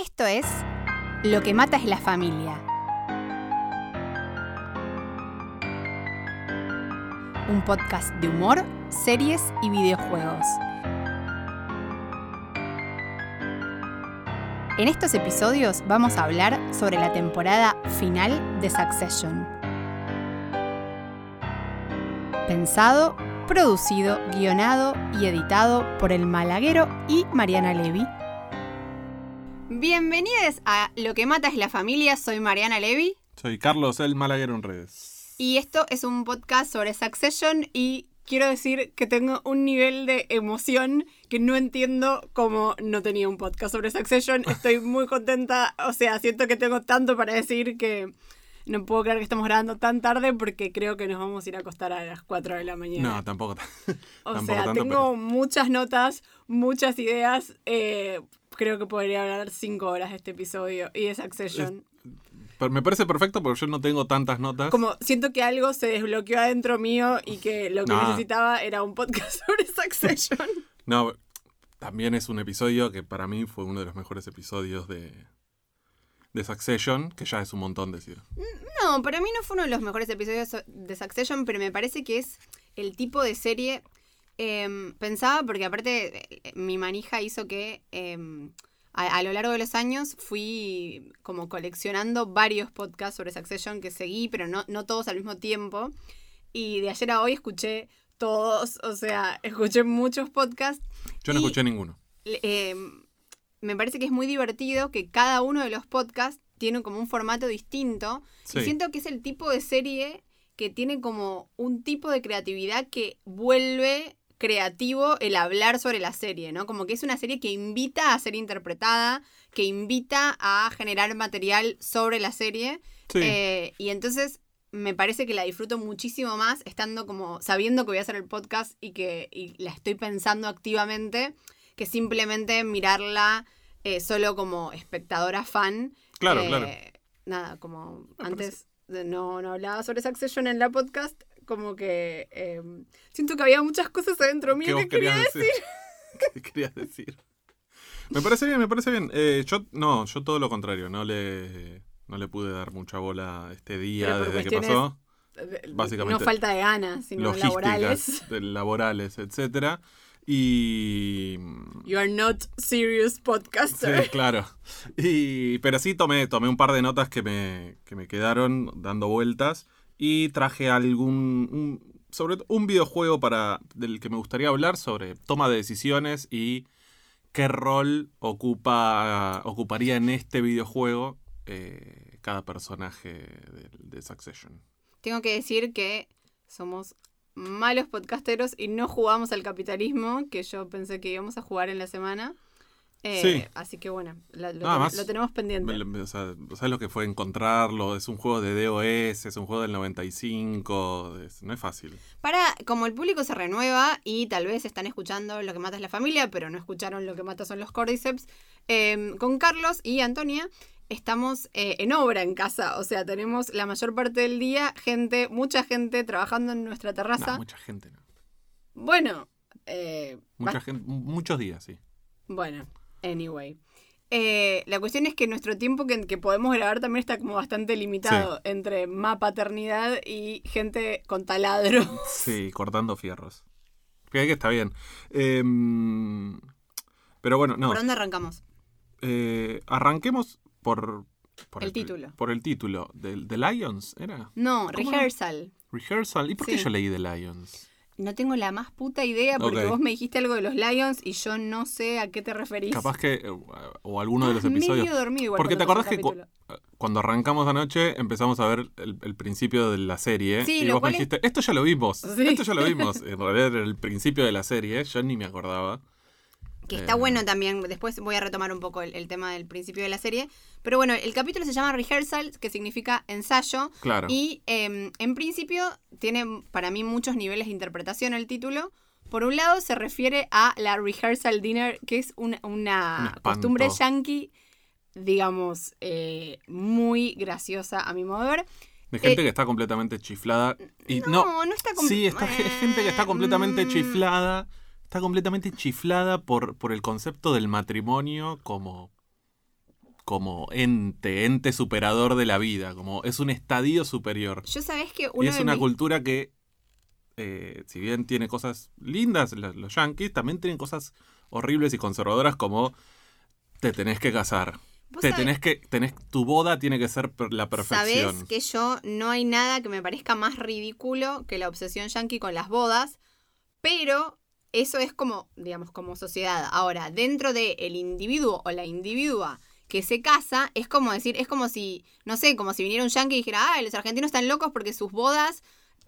Esto es Lo que mata es la familia. Un podcast de humor, series y videojuegos. En estos episodios vamos a hablar sobre la temporada final de Succession. Pensado, producido, guionado y editado por el Malaguero y Mariana Levy. Bienvenidos a Lo que mata es la familia, soy Mariana Levy. Soy Carlos el Malaguero en redes. Y esto es un podcast sobre Succession y quiero decir que tengo un nivel de emoción que no entiendo cómo no tenía un podcast sobre Succession. Estoy muy contenta, o sea, siento que tengo tanto para decir que no puedo creer que estamos grabando tan tarde porque creo que nos vamos a ir a acostar a las 4 de la mañana. No, tampoco. O tampoco sea, tanto, tengo muchas notas, muchas ideas. eh, creo que podría hablar 5 horas de este episodio y de Succession. Pero me parece perfecto porque yo no tengo tantas notas. Como siento que algo se desbloqueó adentro mío y que lo que No. necesitaba era un podcast sobre Succession. No, también es un episodio que para mí fue uno de los mejores episodios de, de Succession, que ya es un montón decir. No, para mí no fue uno de los mejores episodios de Succession, pero me parece que es el tipo de serie. Em, pensaba, porque aparte eh, mi manija hizo que em, a, a lo largo de los años fui como coleccionando varios podcasts sobre Succession que seguí, pero no, no todos al mismo tiempo. Y de ayer a hoy escuché todos, o sea, escuché muchos podcasts Yo no Y- escuché ninguno. eh, me parece que es muy divertido que cada uno de los podcasts tiene como un formato distinto. Y siento que es el tipo de serie que tiene como un tipo de creatividad que vuelve creativo el hablar sobre la serie, ¿no? Como que es una serie que invita a ser interpretada, que invita a generar material sobre la serie. Sí. Eh, y entonces me parece que la disfruto muchísimo más estando como sabiendo que voy a hacer el podcast y que y la estoy pensando activamente que simplemente mirarla eh, solo como espectadora fan. claro, Eh, claro. Nada, como Me antes no, no hablaba sobre Succession en la podcast, como que eh, siento que había muchas cosas adentro mío ¿Qué vos que quería decir. decir? ¿Qué querías decir? Me parece bien, me parece bien. Eh, yo, no, yo todo lo contrario. No le, no le pude dar mucha bola este día desde que pasó. Básicamente, no falta de ganas, sino laborales. laborales, etcétera. Y You are not serious Sí, podcaster. claro. Y, pero sí tomé, tomé un par de notas que me, que me quedaron dando vueltas y traje algún, un- sobre un videojuego para, del que me gustaría hablar sobre toma de decisiones y qué rol ocupa, ocuparía en este videojuego eh, cada personaje de, de Succession. Tengo que decir que somos malos podcasteros y no jugamos al capitalismo, que yo pensé que íbamos a jugar en la semana. Eh, Sí. Así que bueno, la- lo, ten- tenemos pendiente. O sea, ¿sabes lo que fue encontrarlo? Es un juego de DOS, es un juego del 95, es- no es fácil. Para, como el público se renueva y tal vez están escuchando Lo que mata es la familia, pero no escucharon Lo que mata son los Cordyceps, eh, con Carlos y Antonia estamos eh, en obra en casa. O sea, tenemos la mayor parte del día gente, mucha gente trabajando en nuestra terraza. No, mucha gente, no. bueno, eh, Mucha gente, muchos días, sí. Bueno, anyway. Eh, la cuestión es que nuestro tiempo que, que podemos grabar también está como bastante limitado entre ma paternidad y gente con taladro. Sí, cortando fierros. Fíjate que está bien. Em, pero bueno, no. ¿Por dónde arrancamos? eh, arranquemos por, por El título. Por el título. ¿De, The Lions era? No, rehearsal. Rehearsal. ¿Y por qué Sí. yo leí The Lions? No tengo la más puta idea porque vos me dijiste algo de los Lions y yo no sé a qué te referís. Capaz que. eh, O alguno de los episodios. medio dormido igual Porque te acordás que cu- capítulo. cuando arrancamos anoche empezamos a ver el, el principio de la serie. Sí, y vos me es- dijiste, esto ya lo vimos. Sí. Esto ya lo vimos. En realidad era el principio de la serie. Yo ni me acordaba. Que está Eh. bueno también, después voy a retomar un poco el, el tema del principio de la serie. Pero bueno, el capítulo se llama Rehearsal, que significa ensayo. Claro. Y eh, en principio tiene para mí muchos niveles de interpretación el título. Por un lado se refiere a la rehearsal dinner, que es una, costumbre yankee, digamos, eh, muy graciosa a mi modo de ver. De gente Eh, que está completamente chiflada. Y no, no, no, está com- sí, está ge- gente que está completamente Mm, chiflada. Está completamente chiflada por, por el concepto del matrimonio como como ente, ente superador de la vida, como es un estadio superior. Yo sabés que Y es una cultura que, eh, si bien tiene cosas lindas, la- los yankees también tienen cosas horribles y conservadoras como te tenés que casar. ¿Vos Te tenés que, tenés, tu boda tiene que ser la perfección. Sabés que yo no hay nada que me parezca más ridículo que la obsesión yankee con las bodas, pero eso es como, digamos, como sociedad. Ahora, dentro del el individuo o la individua que se casa, es como decir, es como si, no sé, como si viniera un yankee y dijera, ah, los argentinos están locos porque sus bodas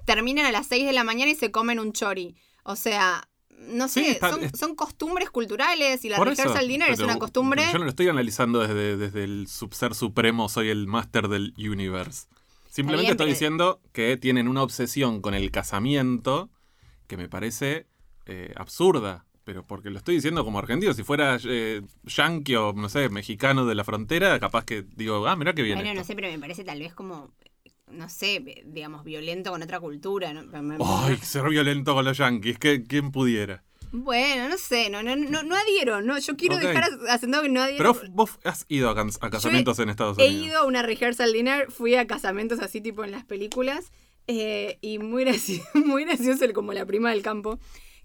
terminan a las 6 de la mañana y se comen un chori. O sea, no Sí, sé, está- son, es- son costumbres culturales y la eso, rehearsal dinner es una costumbre. Yo no lo estoy analizando desde, desde el sub- ser supremo, soy el máster del universe. Simplemente estoy pero- diciendo que tienen una obsesión con el casamiento que me parece eh, absurda. Pero porque lo estoy diciendo como argentino. Si fuera eh, yanqui o, no sé, mexicano de la frontera, capaz que digo, ah, mirá qué bien. Bueno, esto. no sé, pero me parece tal vez como, no sé, digamos, violento con otra cultura. Ay, ser violento con los yanquis, que, ¿quién pudiera? Bueno, no sé, no, no, no, no adhiero, no, yo quiero dejar as- asentado que no adhiero. Pero vos has ido a, a casamientos en Estados He Unidos. ido a una rehearsal dinner, fui a casamentos así tipo en las películas, eh, y muy gracioso, muy gracioso el- como la prima del campo,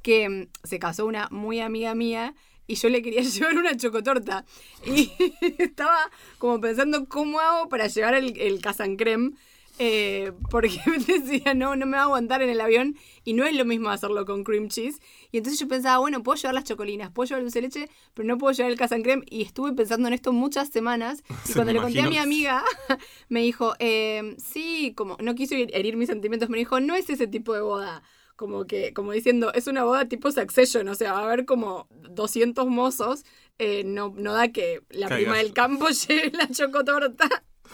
que mm, se casó una muy amiga mía y yo le quería llevar una chocotorta. Y estaba como pensando cómo hago para llevar el, el casancrem. eh, porque decía, no, no me va a aguantar en el avión y no es lo mismo hacerlo con cream cheese. Y entonces yo pensaba, bueno, puedo llevar las chocolinas, puedo llevar el dulce de leche, pero no puedo llevar el casancrem. Y estuve pensando en esto muchas semanas. Y Sí, cuando le conté a mi amiga, me dijo, eh, sí, como no quiso her- herir mis sentimientos, me dijo, no es ese tipo de boda. Como que, como diciendo, es una boda tipo Succession, o sea, va a haber como 200 mozos, eh, no, no da que la Caigas. prima del campo lleve la chocotorta.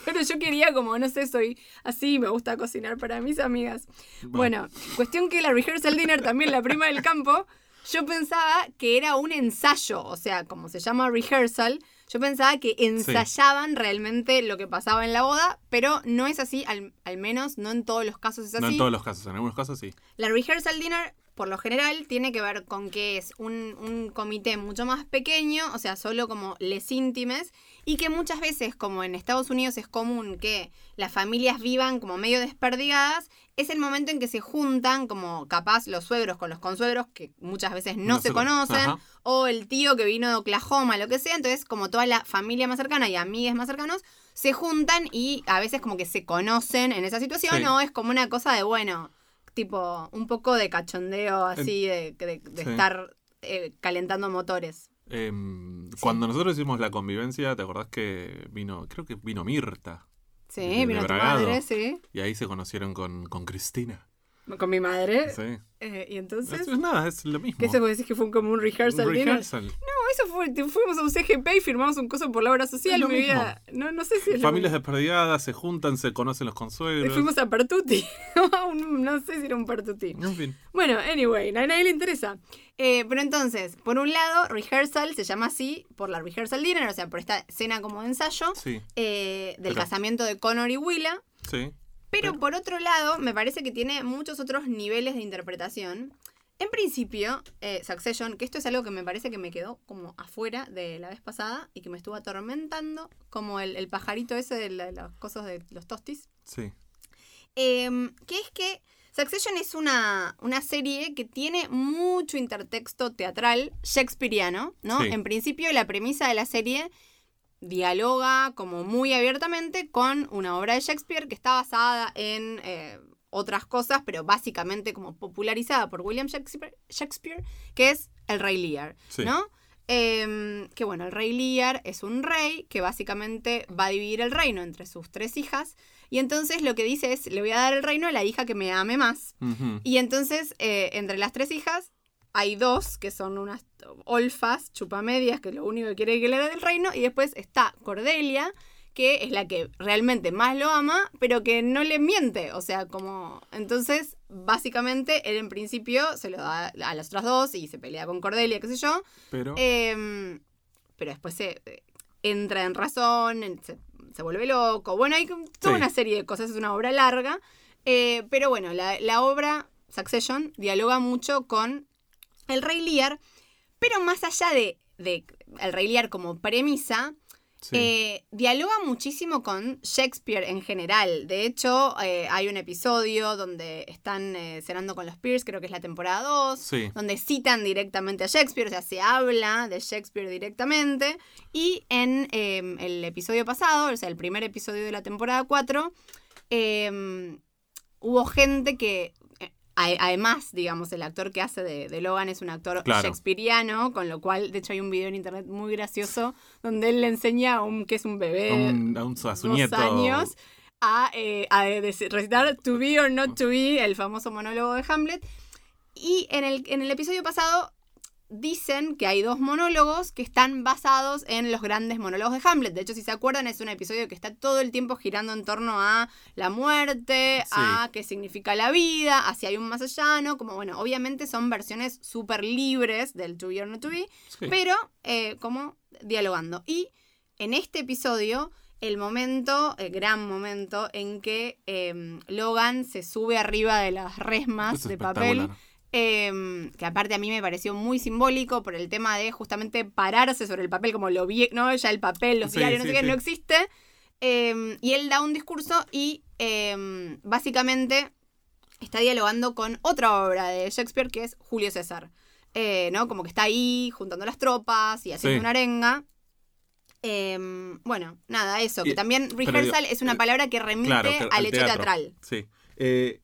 Pero yo quería como, no sé, soy así, me gusta cocinar para mis amigas. Bueno, cuestión que la rehearsal dinner también, la prima del campo, yo pensaba que era un ensayo, o sea, como se llama rehearsal, yo pensaba que ensayaban realmente lo que pasaba en la boda, pero no es así, al, al menos no en todos los casos es así. No en todos los casos, en algunos casos sí. La rehearsal dinner, por lo general, tiene que ver con que es un, un comité mucho más pequeño, o sea, solo como les íntimes, y que muchas veces, como en Estados Unidos es común que las familias vivan como medio desperdigadas, es el momento en que se juntan, como capaz los suegros con los consuegros, que muchas veces no, No se se- conocen, ajá. o el tío que vino de Oklahoma, lo que sea, entonces como toda la familia más cercana y amigas más cercanos, se juntan y a veces como que se conocen en esa situación, Sí. o es como una cosa de, bueno, tipo un poco de cachondeo así, de, de- de Sí. estar eh, calentando motores. Em, Sí. Cuando nosotros hicimos la convivencia, ¿te acordás que vino, creo que vino Mirta? Sí, vino tu madre, sí. Y ahí se conocieron con, con Cristina. Con mi madre. Sí. Eh, y entonces, Es, es nada, es lo mismo. ¿qué se puede decir que fue como un rehearsal Un rehearsal. No, eso fue, fuimos a un CGP y firmamos un coso por la obra social, lo mi mismo. vida. No, no sé si es lo Familias mismo. desperdigadas se juntan, se conocen los consuegros. Fuimos a Pertuti. No sé si era un Pertuti. En fin. Bueno, anyway, a nadie le interesa. Eh, pero entonces, por un lado, rehearsal se llama así por la rehearsal dinner, o sea, por esta escena como de ensayo Sí, eh, del Pero- casamiento de Connor y Willa. sí. Pero Pero- por otro lado, me parece que tiene muchos otros niveles de interpretación. En principio, eh, Succession, que esto es algo que me parece que me quedó como afuera de la vez pasada y que me estuvo atormentando, como el, el pajarito ese de la- las cosas de los tostis. Sí. Em, que es que Succession es una, una serie que tiene mucho intertexto teatral shakespeariano, ¿no? Sí. En principio, la premisa de la serie dialoga como muy abiertamente con una obra de Shakespeare que está basada en eh, otras cosas, pero básicamente como popularizada por William Shakespeare, Shakespeare que es El Rey Lear, Sí. ¿no? Em, que bueno, el rey Lear es un rey que básicamente va a dividir el reino entre sus tres hijas. Y entonces lo que dice es, le voy a dar el reino a la hija que me ame más. Y entonces, eh, entre las tres hijas, hay dos que son unas olfas, chupamedias, que lo único que quiere es que le dé el reino. Y después está Cordelia, que es la que realmente más lo ama, pero que no le miente. O sea, como. Entonces, básicamente, él en principio se lo da a las otras dos y se pelea con Cordelia, qué sé yo. Pero. Em, pero después se eh, entra en razón, se, se vuelve loco. Bueno, hay toda Sí. una serie de cosas, es una obra larga. Eh, pero bueno, la, la obra Succession dialoga mucho con el Rey Lear, pero más allá de, de el Rey Lear como premisa, Sí. Eh, dialoga muchísimo con Shakespeare en general. De hecho, eh, hay un episodio donde están eh, cenando con los Peers, creo que es la temporada 2, Sí. donde citan directamente a Shakespeare, o sea, se habla de Shakespeare directamente. Y en eh, el episodio pasado, o sea, el primer episodio de la temporada 4, eh, hubo gente que, además, digamos, el actor que hace de, de Logan es un actor Claro. shakespeariano, con lo cual, de hecho, hay un video en internet muy gracioso donde él le enseña a un que es un bebé A un- a un- a su dos nieto. años a, eh, a recitar To Be or Not To Be, el famoso monólogo de Hamlet. Y en el, en el episodio pasado dicen que hay dos monólogos que están basados en los grandes monólogos de Hamlet. De hecho, si se acuerdan, es un episodio que está todo el tiempo girando en torno a la muerte, Sí. a qué significa la vida, a si hay un más allá, ¿no? Como, bueno, obviamente son versiones súper libres del To Be or Not To Be, Sí. pero eh, como dialogando. Y en este episodio, el momento, el gran momento en que eh, Logan se sube arriba de las resmas Es de papel. Eh, que aparte a mí me pareció muy simbólico por el tema de justamente pararse sobre el papel, como lo vi, ¿no? Ya el papel, los Sí, diarios, no sí, sé qué, no existe. Eh, y él da un discurso y eh, básicamente está dialogando con otra obra de Shakespeare que es Julio César. Eh, ¿no? Como que está ahí juntando las tropas y haciendo una arenga. Bueno, nada, eso. Y- que también rehearsal digo, es una eh, palabra que remite claro, que- al al hecho teatro. teatral. Sí. Eh,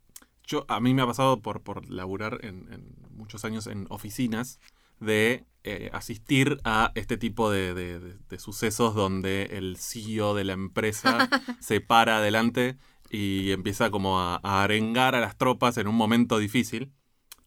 yo, a mí me ha pasado por, por laburar en, en muchos años en oficinas de eh, asistir a este tipo de, de- de- de sucesos donde el CEO de la empresa se para adelante y empieza como a, a arengar a las tropas en un momento difícil.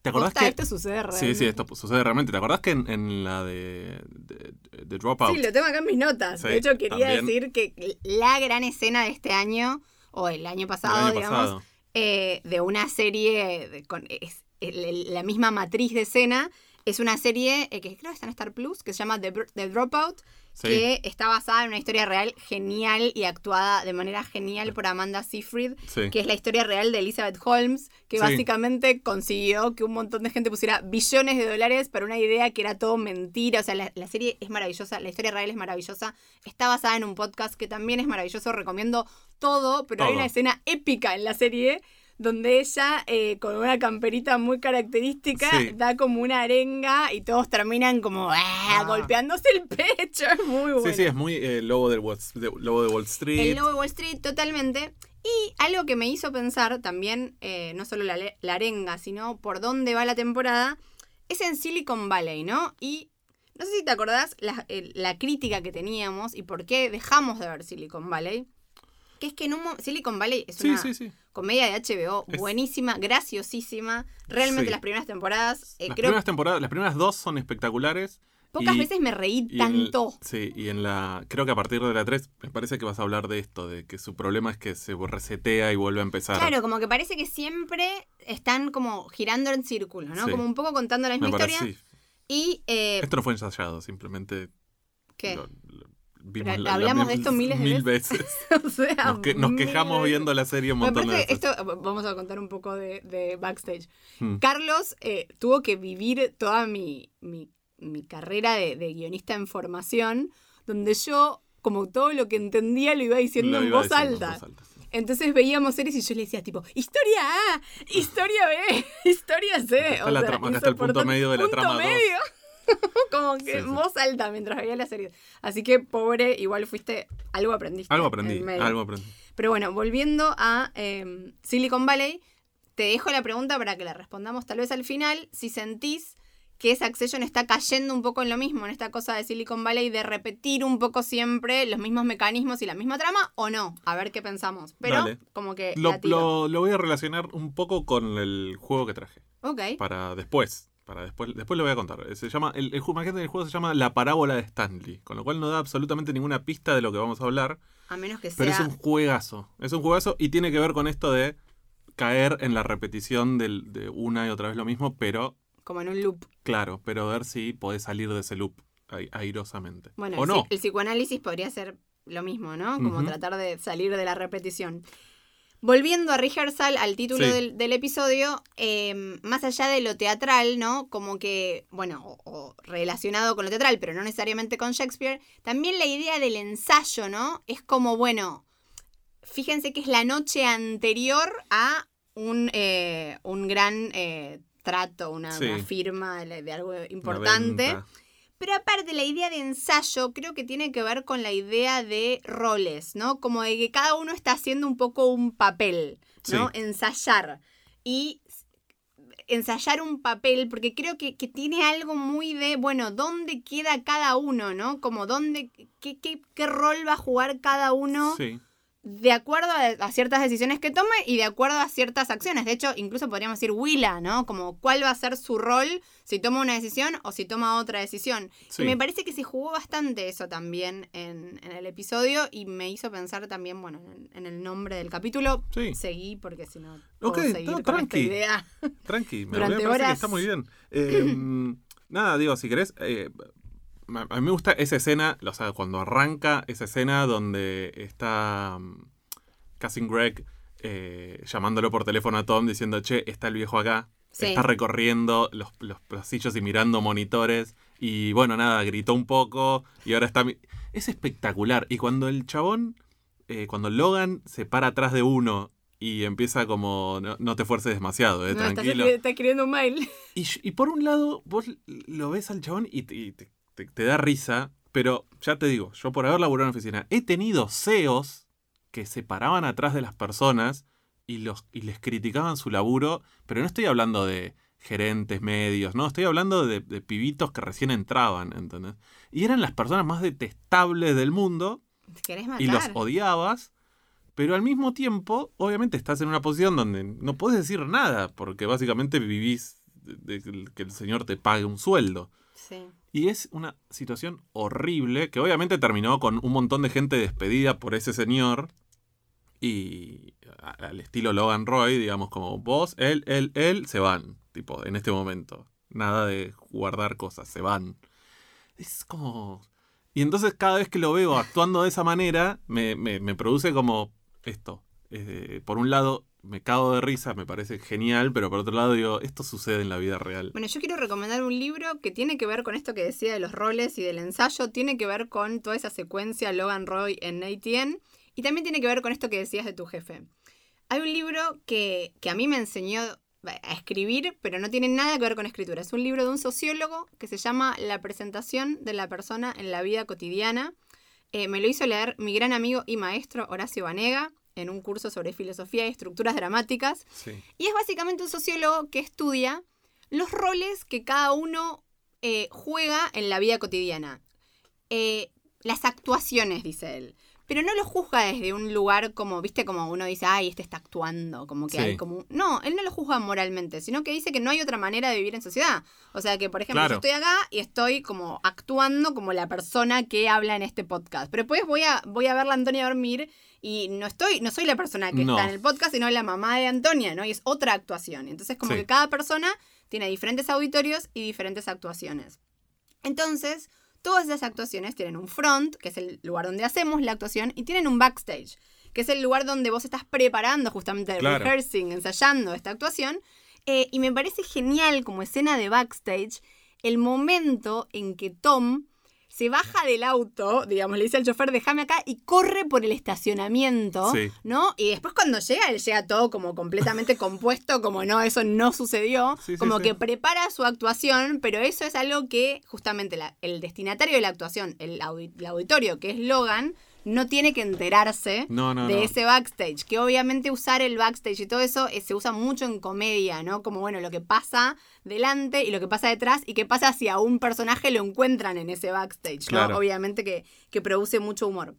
¿Te acordás que...? esto sucede realmente. Sí, sí, esto sucede realmente. ¿Te acordás que en, en la de, de, de Dropout? Sí, lo tengo acá en mis notas. Sí, de hecho, quería también. decir que la gran escena de este año, o el año pasado, año digamos, pasado. Eh, de una serie con es- el- la misma matriz de escena, es una serie eh, que creo que está en Star Plus, que se llama The, The Dropout, Sí. que está basada en una historia real genial y actuada de manera genial por Amanda Seyfried, Sí. que es la historia real de Elizabeth Holmes, que Sí. básicamente consiguió que un montón de gente pusiera billones de dólares para una idea que era todo mentira. O sea, la, la serie es maravillosa, la historia real es maravillosa. Está basada en un podcast que también es maravilloso, recomiendo todo, pero hay una escena épica en la serie donde ella, eh, con una camperita muy característica, Sí. da como una arenga y todos terminan como "Ah", Ah. golpeándose el pecho. Es muy bueno. Sí, sí, es muy eh, lobo, del Wall, de, lobo de Wall Street. El lobo de Wall Street, totalmente. Y algo que me hizo pensar también, eh, no solo la, arenga, sino por dónde va la temporada, es en Silicon Valley, ¿no? Y no sé si te acordás la, la crítica que teníamos y por qué dejamos de ver Silicon Valley. Que es que en un Silicon Valley es una sí, sí. comedia de HBO Es- buenísima, graciosísima. Realmente las primeras temporadas, eh, las creo primeras temporadas, las primeras dos son espectaculares. pocas y- veces me reí en- tanto. sí, y en la. Creo que a partir de la 3 me parece que vas a hablar de esto, de que su problema es que se resetea y vuelve a empezar. Claro, como que parece que siempre están como girando en círculo, ¿no? Como un poco contando la misma me historia. parece. sí. Y, eh, Esto no fue ensayado, simplemente. ¿qué? lo- lo- vimos la- la- hablamos de esto miles de mil veces. veces. o sea, Nos, que- nos quejamos veces. viendo la serie un montón de veces. esto, vamos a contar un poco de, de backstage. Hmm. Carlos eh, tuvo que vivir toda mi, mi, mi carrera de, de guionista en formación, donde yo, como todo lo que entendía, lo iba diciendo Lo en iba voz diciendo en alta. voz alta. Entonces veíamos series y yo le decía tipo, historia A, historia B, historia C. O la sea, trama, está el punto medio de la Punto trama medio. Como que en sí. voz alta mientras veía la serie. Así que pobre, igual fuiste, algo aprendiste. Algo en aprendí, algo aprendí. Pero bueno, volviendo a eh, Silicon Valley, te dejo la pregunta para que la respondamos tal vez al final. Si sentís que Succession está cayendo un poco en lo mismo, en esta cosa de Silicon Valley, de repetir un poco siempre los mismos mecanismos y la misma trama, o no. A ver qué pensamos. Pero Dale. como que... Lo- lo voy a relacionar un poco con el juego que traje. Ok. Para después. Para después, después lo voy a contar. Se llama, el, imagínate, el juego se llama La Parábola de Stanley. Con lo cual no da absolutamente ninguna pista de lo que vamos a hablar. A menos que sea... Pero es un juegazo. Es un juegazo y tiene que ver con esto de caer en la repetición del- de una y otra vez lo mismo, pero Como en un loop. claro, pero ver si podés salir de ese loop ai- airosamente. Bueno, o el, no. psi- el psicoanálisis podría ser lo mismo, ¿no? Como tratar de salir de la repetición. Volviendo a rehearsal, al título Sí. del, del episodio, eh, más allá de lo teatral, ¿no? Como que, bueno, o, o relacionado con lo teatral, pero no necesariamente con Shakespeare, también la idea del ensayo, ¿no? Es como, bueno, fíjense que es la noche anterior a un, eh, un gran eh, trato, una, Sí. una firma de, algo Una importante. venta. Pero aparte, la idea de ensayo creo que tiene que ver con la idea de roles, ¿no? Como de que cada uno está haciendo un poco un papel, ¿no? Sí. Ensayar. Y ensayar un papel, porque creo que, que tiene algo muy de, bueno, ¿dónde queda cada uno, ¿no? Como dónde, qué, qué, qué rol va a jugar cada uno Sí. De acuerdo a, a ciertas decisiones que tome y de acuerdo a ciertas acciones. De hecho, incluso podríamos decir Willa, ¿no? Como cuál va a ser su rol si toma una decisión o si toma otra decisión. Sí. Y me parece que se jugó bastante eso también en, en el episodio y me hizo pensar también, bueno, en, en el nombre del capítulo. Sí. Seguí porque si no Ok, puedo seguir no, con esta tranqui. idea. Tranqui, me, Durante me parece que horas. está muy bien. Eh, nada, digo, si querés, eh, a mí me gusta esa escena, o sea, cuando arranca esa escena donde está um, Cousin Greg eh, llamándolo por teléfono a Tom diciendo, che, está el viejo acá. Sí. Está recorriendo los, los pasillos y mirando monitores. Y bueno, nada, gritó un poco y ahora está... Es espectacular. Y cuando el chabón, eh, cuando Logan se para atrás de uno y empieza como, no, no te fuerces demasiado, eh, No, tranquilo. está escribiendo un mail. Y, y por un lado, vos lo ves al chabón y te- te- te da risa, pero ya te digo, yo por haber laburado en oficina, he tenido CEOs que se paraban atrás de las personas y, los, y les criticaban su laburo, pero no estoy hablando de gerentes medios, no, estoy hablando de, de pibitos que recién entraban, ¿entendés? Y eran las personas más detestables del mundo ¿Te querés y los odiabas, pero al mismo tiempo, obviamente estás en una posición donde no puedes decir nada, porque básicamente vivís de, de que el señor te pague un sueldo. Sí. Y es una situación horrible que obviamente terminó con un montón de gente despedida por ese señor y al estilo Logan Roy, digamos como vos, él, él, él, se van, tipo, en este momento. Nada de guardar cosas, se van. Es como... Y entonces cada vez que lo veo actuando de esa manera, me, me- me produce como esto. Por un lado, me cago de risa, me parece genial, pero por otro lado digo, esto sucede en la vida real. Bueno, yo quiero recomendar un libro que tiene que ver con esto que decía de los roles y del ensayo, tiene que ver con toda esa secuencia Logan Roy en ATN y también tiene que ver con esto que decías de tu jefe. Hay un libro que, que a mí me enseñó a escribir, pero no tiene nada que ver con escritura. Es un libro de un sociólogo que se llama La presentación de la persona en la vida cotidiana. Eh, me lo hizo leer mi gran amigo y maestro Horacio Banega en un curso sobre filosofía y estructuras dramáticas. Sí. Y es básicamente un sociólogo que estudia los roles que cada uno eh, juega en la vida cotidiana. Eh, las actuaciones, dice él. Pero no lo juzga desde un lugar como, viste, como uno dice, ay, este está actuando, como que Sí. hay como... un-". No, él no lo juzga moralmente, sino que dice que no hay otra manera de vivir en sociedad. O sea que, por ejemplo, Claro. yo estoy acá y estoy como actuando como la persona que habla en este podcast. Pero después voy a, voy a verla a Antonia dormir y no estoy, no soy la persona que No. está en el podcast, sino la mamá de Antonia, ¿no? Y es otra actuación. Entonces, como Sí. que cada persona tiene diferentes auditorios y diferentes actuaciones. Entonces, todas esas actuaciones tienen un front, que es el lugar donde hacemos la actuación, y tienen un backstage, que es el lugar donde vos estás preparando justamente el Claro. rehearsing, ensayando esta actuación. Eh, y me parece genial como escena de backstage el momento en que Tom se baja del auto, digamos, le dice al chofer, déjame acá, y corre por el estacionamiento, Sí. ¿no? Y después cuando llega, él llega todo como completamente compuesto, como no, eso no sucedió, Sí, como sí. que prepara su actuación, pero eso es algo que justamente la- el destinatario de la actuación, el, audi- el auditorio, que es Logan, no tiene que enterarse No, no, de no. ese backstage. Que obviamente usar el backstage y todo eso eh, se usa mucho en comedia, ¿no? Como bueno, lo que pasa delante y lo que pasa detrás y qué pasa si a un personaje lo encuentran en ese backstage. Obviamente que, que produce mucho humor.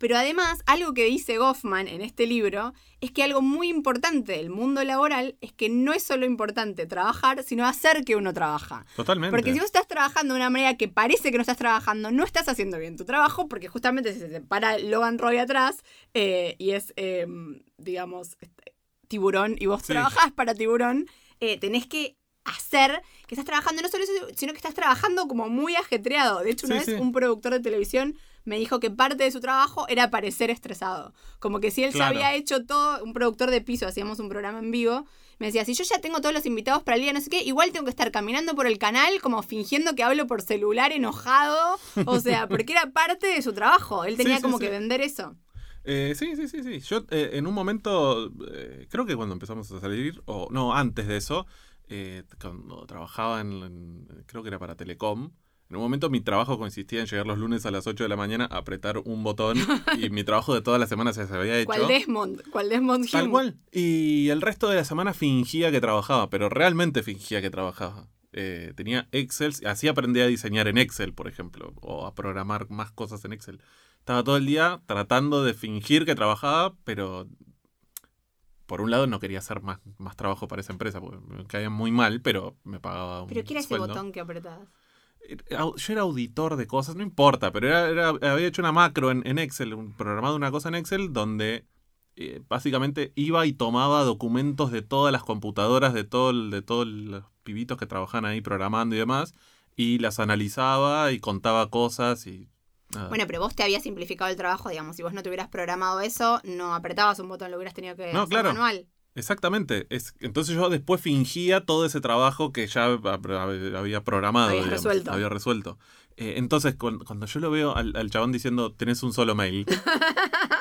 Pero además, algo que dice Goffman en este libro es que algo muy importante del mundo laboral es que no es solo importante trabajar, sino hacer que uno trabaja. Totalmente. Porque si vos estás trabajando de una manera que parece que no estás trabajando, no estás haciendo bien tu trabajo, porque justamente se te para Logan Roy atrás eh, y es, eh, digamos, este, tiburón y vos Sí. trabajás para tiburón, eh, tenés que hacer que estás trabajando no solo eso, sino que estás trabajando como muy ajetreado. De hecho, una Sí, vez sí. un productor de televisión me dijo que parte de su trabajo era parecer estresado. Como que si él Claro. ya había hecho todo, un productor de piso, hacíamos un programa en vivo, me decía, si yo ya tengo todos los invitados para el día, no sé qué, igual tengo que estar caminando por el canal como fingiendo que hablo por celular enojado. O sea, porque era parte de su trabajo. Él tenía Sí, sí, como sí. que vender eso. Eh, sí, sí, sí, sí. Yo eh, en un momento, eh, creo que cuando empezamos a salir, o no, antes de eso, eh, cuando trabajaba en, en- creo que era para Telecom, en un momento mi trabajo consistía en llegar los lunes a las 8 de la mañana, apretar un botón y mi trabajo de toda la semana se había hecho. ¿Cuál Desmond? ¿Cuál Desmond Tal Hume? cual. Y el resto de la semana fingía que trabajaba, pero realmente fingía que trabajaba. Eh, tenía Excel, así aprendí a diseñar en Excel, por ejemplo, o a programar más cosas en Excel. Estaba todo el día tratando de fingir que trabajaba, pero por un lado no quería hacer más, más trabajo para esa empresa, porque me caía muy mal, pero me pagaba un ¿Pero qué era ese sueldo. botón que apretabas? Yo era auditor de cosas, no importa, pero era, era- había hecho una macro en, en Excel, un, programado una cosa en Excel donde eh, básicamente iba y tomaba documentos de todas las computadoras, de, todo el- de todos los pibitos que trabajaban ahí programando y demás, y las analizaba y contaba cosas y... nada. Bueno, pero vos te habías simplificado el trabajo, digamos. Si vos no te hubieras programado eso, no apretabas un botón, lo hubieras tenido que No, hacer claro. manual. Exactamente. Es, entonces yo después fingía todo ese trabajo que ya hab- había programado. Digamos, resuelto. Había resuelto. Eh, entonces, cuando, cuando yo lo veo al, al chabón diciendo, tenés un solo mail,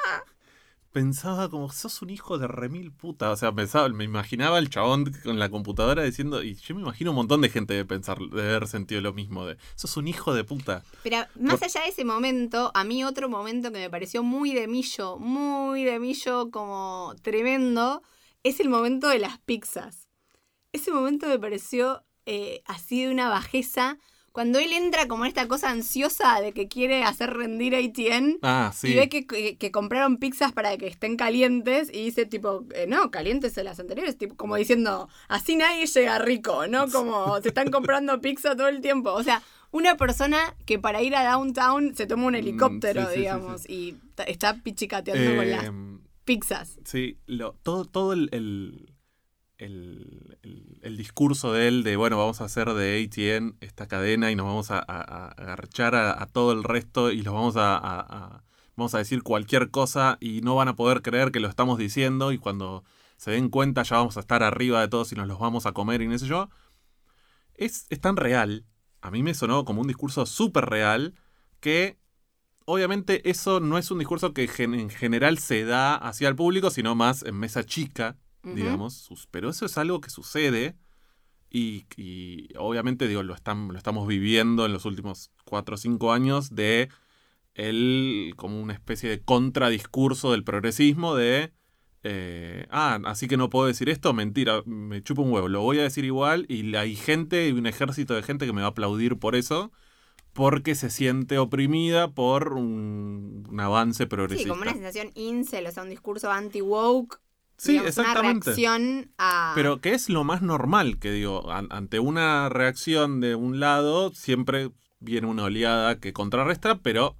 pensaba como, sos un hijo de remil puta. O sea, pensaba, me imaginaba al chabón con la computadora diciendo, y yo me imagino un montón de gente de pensar, de haber sentido lo mismo, de, sos un hijo de puta. Pero más Por- allá de ese momento, a mí otro momento que me pareció muy de millo, muy de millo, como tremendo, es el momento de las pizzas. Ese momento me pareció eh, así de una bajeza. Cuando él entra como en esta cosa ansiosa de que quiere hacer rendir a ATN Ah, sí. y ve que, que- que compraron pizzas para que estén calientes y dice tipo, eh, no, calientes en las anteriores, tipo como diciendo, así nadie llega rico, ¿no? Como se están comprando pizza todo el tiempo. O sea, una persona que para ir a downtown se toma un helicóptero, Mm, sí, sí, digamos, y está pichicateando con las Em, Sí, todo, todo el, el, el- el- discurso de él de, bueno, vamos a hacer de ATN esta cadena y nos vamos a, agarchar a, todo el resto y los vamos a- vamos a decir cualquier cosa y no van a poder creer que lo estamos diciendo y cuando se den cuenta ya vamos a estar arriba de todos y nos los vamos a comer y no sé yo. Es, es tan real, a mí me sonó como un discurso súper real que obviamente eso no es un discurso que gen- en general se da hacia el público, sino más en mesa chica, digamos. Pero eso es algo que sucede y, y obviamente digo, lo, están, lo estamos viviendo en los últimos cuatro o cinco años de él como una especie de contradiscurso del progresismo de... eh, ah, así que no puedo decir esto, mentira, me chupo un huevo, lo voy a decir igual y hay gente, y un ejército de gente que me va a aplaudir por eso, porque se siente oprimida por un, un avance Sí, progresista. como una sensación incel, o sea, un discurso anti-woke. Sí, digamos, Una exactamente. reacción a... Pero que es lo más normal, que digo, an- ante una reacción de un lado, siempre viene una oleada que contrarresta, pero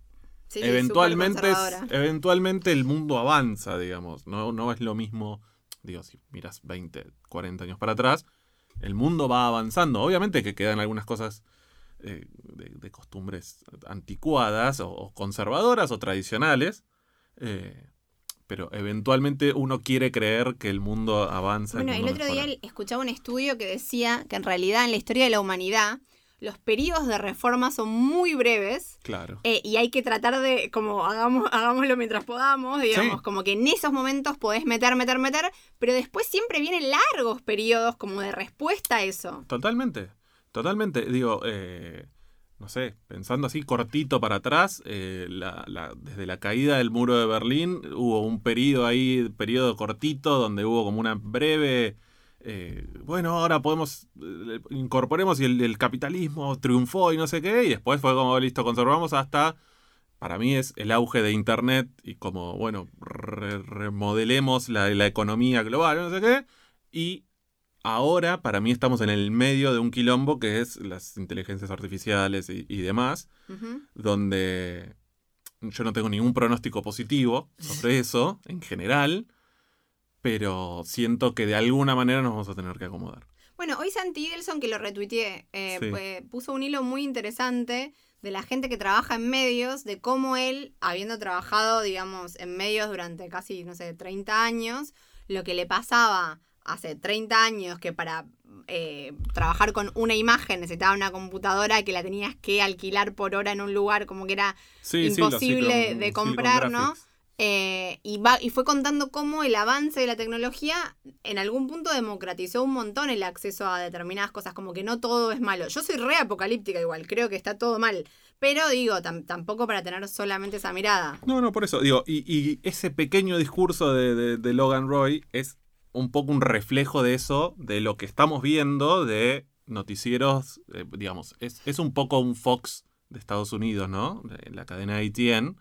Sí, eventualmente, eventualmente el mundo avanza, digamos. No, no es lo mismo, digo, si miras 20, 40 años para atrás, el mundo va avanzando. Obviamente que quedan algunas cosas eh, de, de costumbres anticuadas o, o conservadoras o tradicionales. eh, pero eventualmente uno quiere creer que el mundo avanza. Bueno, el otro día escuchaba un estudio que decía que en realidad en la historia de la humanidad los periodos de reforma son muy breves Claro. eh, y hay que tratar de, como hagamos, hagámoslo mientras podamos, digamos, Sí. como que en esos momentos podés meter, meter, meter, pero después siempre vienen largos periodos como de respuesta a eso. Totalmente, totalmente. Digo, eh, no sé, pensando así cortito para atrás, eh, la- desde la caída del muro de Berlín hubo un periodo ahí, periodo cortito, donde hubo como una breve... eh, bueno, ahora podemos, eh, incorporemos y el, capitalismo triunfó y no sé qué, y después fue como, listo, conservamos hasta, para mí es el auge de Internet y como, bueno, re- remodelemos la, la economía global, no sé qué, y ahora para mí estamos en el medio de un quilombo que es las inteligencias artificiales y, y demás, donde yo no tengo ningún pronóstico positivo sobre eso en general, pero siento que de alguna manera nos vamos a tener que acomodar. Bueno, hoy Santi Idelson, que lo retuiteé, eh, Sí. pues, puso un hilo muy interesante de la gente que trabaja en medios, de cómo él, habiendo trabajado, digamos, en medios durante casi, no sé, 30 años, lo que le pasaba hace 30 años que para eh, trabajar con una imagen necesitaba una computadora que la tenías que alquilar por hora en un lugar como que era Sí, sí, los imposible de comprar, ¿no? Eh, y, va, y fue contando cómo el avance de la tecnología en algún punto democratizó un montón el acceso a determinadas cosas, como que no todo es malo. Yo soy re apocalíptica igual, creo que está todo mal, pero digo, tam- tampoco para tener solamente esa mirada. No, no, por eso. Digo, y, y ese pequeño discurso de, de- de Logan Roy es un poco un reflejo de eso, de lo que estamos viendo de noticieros, eh, digamos, es, es un poco un Fox de Estados Unidos, ¿no? De la cadena ATN.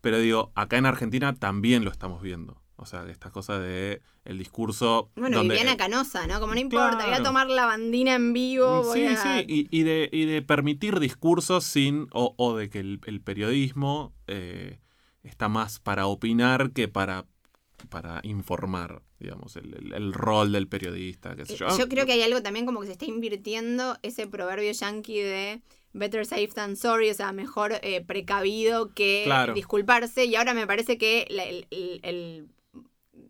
Pero digo, acá en Argentina también lo estamos viendo. O sea, esta cosa de el discurso. Bueno, donde, Viviana Canosa, ¿no? Como no importa, voy a tomar la bandina en vivo. voy Sí, a- sí, y, y de, y de permitir discursos sin, o, o de que el, el periodismo eh, está más para opinar que para, para informar, digamos, el, el- el rol del periodista, qué sé Eh, yo. Yo creo que hay algo también como que se está invirtiendo ese proverbio yankee de better safe than sorry, o sea, mejor eh, precavido que Claro. disculparse. Y ahora me parece que la, el- el- el-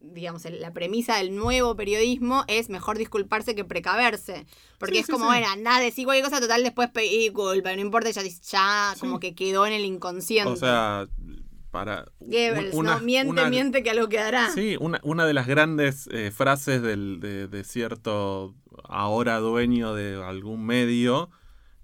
digamos, la premisa del nuevo periodismo es mejor disculparse que precaverse. Porque Sí, es sí, como, sí. bueno, anda, decir cualquier cosa, total, después pedí disculpa, no importa, ya, ya Sí. como que quedó en el inconsciente. O sea, para... Goebbels, una- ¿no? Miente, una- miente que a lo quedará. Sí, una, una de las grandes eh, frases del, de, de cierto ahora dueño de algún medio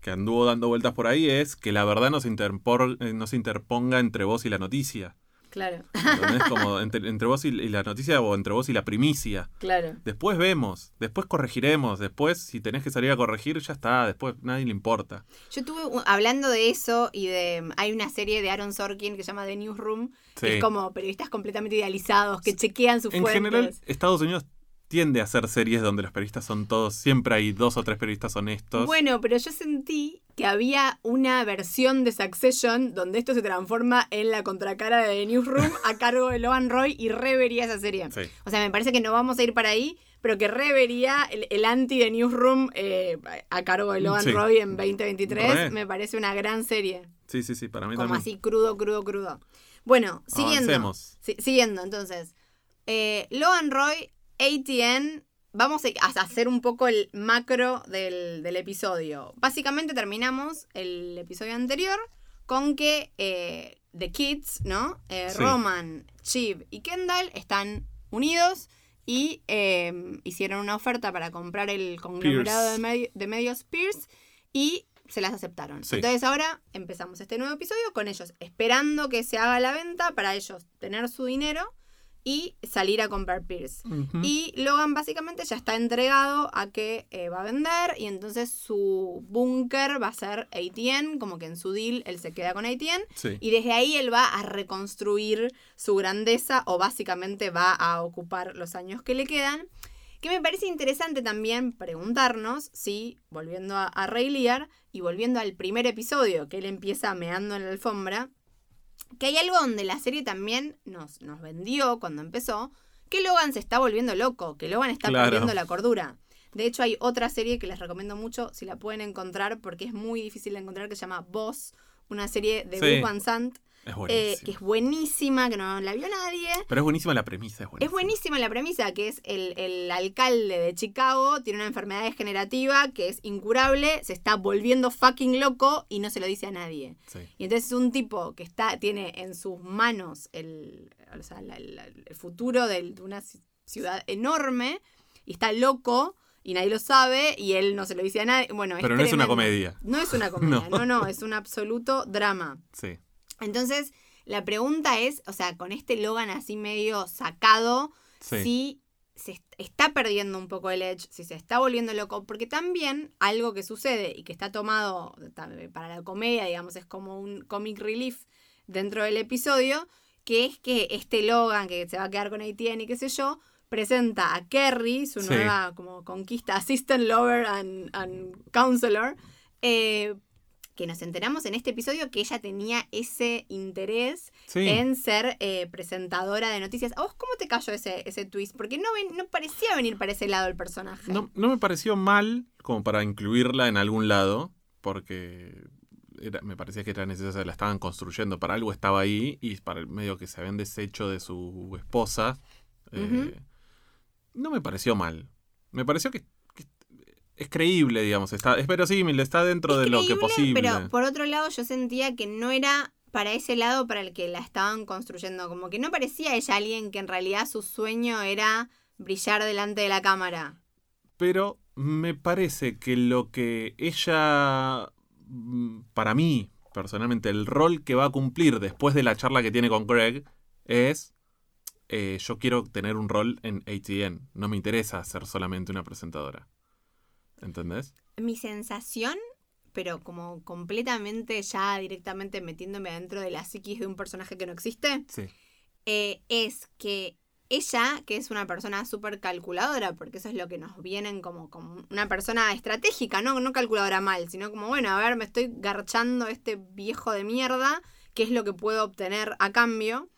que anduvo dando vueltas por ahí es que la verdad no se, interpor- eh, no se interponga entre vos y la noticia. Claro, ¿Entendés? Como entre, entre vos y, y la noticia o entre vos y la primicia. claro. Después vemos, después corregiremos, después si tenés que salir a corregir ya está, después nadie le importa. Yo estuve u- hablando de eso y de. Hay una serie de Aaron Sorkin que se llama The Newsroom. que es como periodistas completamente idealizados que chequean sus En fuentes. general, Estados Unidos tiende a hacer series donde los periodistas son todos, siempre hay dos o tres periodistas honestos. Bueno, pero yo sentí que había una versión de Succession donde esto se transforma en la contracara de Newsroom a cargo de Logan Roy y revería esa serie. Sí. O sea, me parece que no vamos a ir para ahí, pero que revería el, el anti de Newsroom eh, a cargo de Logan Sí. Roy en 2023. Re. Me parece una gran serie. Sí, sí, sí, para mí Como también. así crudo, crudo, crudo. Bueno, siguiendo. Si- siguiendo, entonces. Eh, Logan Roy, ATN. Vamos a hacer un poco el macro del, del episodio. Básicamente terminamos el episodio anterior con que eh, The Kids, ¿no? Eh, Sí. Roman, Chiv y Kendall están unidos y eh, hicieron una oferta para comprar el conglomerado de, medios Pierce y se las aceptaron. Sí. Entonces ahora empezamos este nuevo episodio con ellos esperando que se haga la venta para ellos tener su dinero y salir a comprar Pierce. Y Logan básicamente ya está entregado a que eh, va a vender y entonces su búnker va a ser ATN, como que en su deal él se queda con ATN Sí. y desde ahí él va a reconstruir su grandeza o básicamente va a ocupar los años que le quedan. Que me parece interesante también preguntarnos si, volviendo a, a Ray Lear y volviendo al primer episodio, que él empieza meando en la alfombra, que hay algo donde la serie también nos, nos vendió cuando empezó, que Logan se está volviendo loco, que Logan está Claro. perdiendo la cordura. De hecho, hay otra serie que les recomiendo mucho, si la pueden encontrar, porque es muy difícil de encontrar, que se llama Boss, una serie de Sí. Gus Van Sant, Es eh, que es buenísima, que no la vio nadie. Pero es buenísima la premisa, es buenísima. Es buenísima la premisa, que es el, el alcalde de Chicago, tiene una enfermedad degenerativa que es incurable, se está volviendo fucking loco y no se lo dice a nadie. Sí. Y entonces es un tipo que está, tiene en sus manos el, o sea, la- la- el futuro de una ci- ciudad enorme y está loco y nadie lo sabe y él no se lo dice a nadie. Bueno, Pero no es una comedia. No es una comedia, No. no, no, es un absoluto drama. Sí. Entonces, la pregunta es, o sea, con este Logan así medio sacado, Sí. si se est- está perdiendo un poco el edge, si se está volviendo loco, porque también algo que sucede y que está tomado para la comedia, digamos, es como un comic relief dentro del episodio, que es que este Logan que se va a quedar con ATN y qué sé yo, presenta a Kerry, su Sí. nueva como conquista, assistant lover and, and counselor, eh, que nos enteramos en este episodio que ella tenía ese interés Sí. en ser eh, presentadora de noticias. ¿A vos cómo te cayó ese, ese twist? Porque no, ven- no parecía venir para ese lado el personaje. No, no me pareció mal como para incluirla en algún lado, porque era- me parecía que era necesaria, la estaban construyendo, para algo estaba ahí y para el medio que se habían deshecho de su esposa. eh. No me pareció mal. Me pareció que es creíble, digamos, está, es verosímil, está dentro de lo que posible. Pero por otro lado, yo sentía que no era para ese lado para el que la estaban construyendo. Como que no parecía ella alguien que en realidad su sueño era brillar delante de la cámara. Pero me parece que lo que ella, mm, para mí, personalmente, el rol que va a cumplir después de la charla que tiene con Greg es, eh, yo quiero tener un rol en ATN. No me interesa ser solamente una presentadora. ¿Entendés? Mi sensación, pero como completamente ya directamente metiéndome adentro de la psiquis de un personaje que no existe, Sí. eh, es que ella, que es una persona súper calculadora, porque eso es lo que nos vienen como, como una persona estratégica, ¿no? no calculadora mal, sino como, bueno, a ver, me estoy garchando este viejo de mierda, ¿qué es lo que puedo obtener a cambio?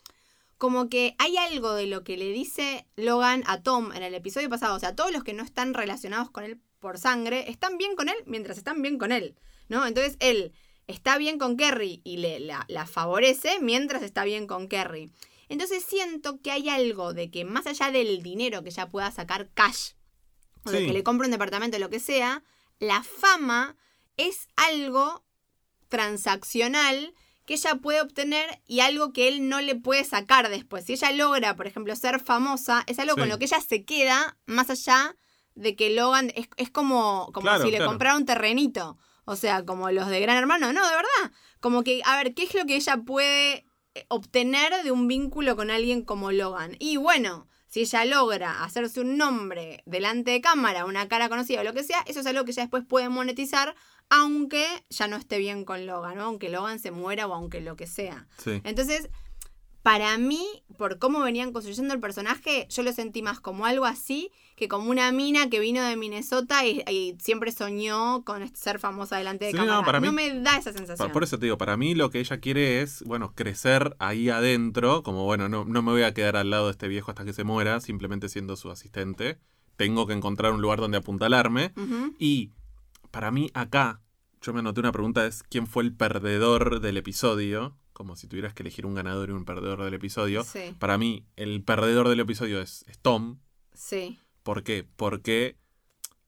Como que hay algo de lo que le dice Logan a Tom en el episodio pasado, o sea, todos los que no están relacionados con él por sangre, están bien con él mientras están bien con él, ¿no? Entonces él está bien con Kerry y le, la, la favorece mientras está bien con Kerry. Entonces siento que hay algo de que más allá del dinero que ella pueda sacar cash, o de que le compre un departamento, lo que sea, la fama es algo transaccional que ella puede obtener y algo que él no le puede sacar después. Si ella logra, por ejemplo, ser famosa, es algo con lo que ella se queda más allá de que Logan es, es como, como Claro, si le claro. comprara un terrenito. O sea, como los de Gran Hermano, no, de verdad. Como que, a ver, ¿qué es lo que ella puede eh, obtener de un vínculo con alguien como Logan? Y bueno, si ella logra hacerse un nombre delante de cámara, una cara conocida o lo que sea, eso es algo que ella después puede monetizar, aunque ya no esté bien con Logan, ¿no? aunque Logan se muera o aunque lo que sea. Sí. Entonces, para mí, por cómo venían construyendo el personaje, yo lo sentí más como algo así que como una mina que vino de Minnesota y, y siempre soñó con ser famosa delante de Sí, cámara. no, No, para mí- me da esa sensación. Por eso te digo, para mí lo que ella quiere es, bueno, crecer ahí adentro, como bueno, no, no me voy a quedar al lado de este viejo hasta que se muera, simplemente siendo su asistente. Tengo que encontrar un lugar donde apuntalarme. Ujú. Y para mí acá, yo me anoté una pregunta, es quién fue el perdedor del episodio, como si tuvieras que elegir un ganador y un perdedor del episodio. Sí, Para mí, el perdedor del episodio es, es Tom. sí. ¿Por qué? Porque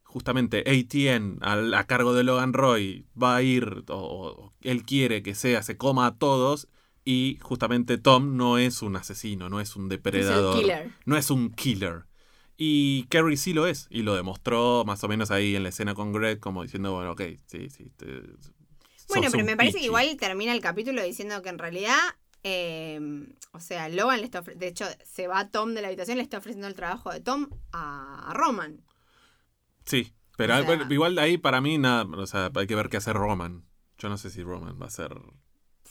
justamente ATN al- a, cargo de Logan Roy va a ir, o, o él quiere que sea, se coma a todos, y justamente Tom no es un asesino, no es un Es el depredador, killer. no es un killer. Y Kerry sí lo es, y lo demostró más o menos ahí en la escena con Greg, como diciendo, bueno, ok, sí, sí. te- Bueno, pero me parece que igual termina el capítulo diciendo que en realidad, eh, o sea, Logan le está ofre- de hecho, se va Tom de la habitación, le está ofreciendo el trabajo de Tom a, Roman. Sí, pero O sea- igual ahí para mí nada, o sea, hay que ver qué hace Roman. Yo no sé si Roman va a ser...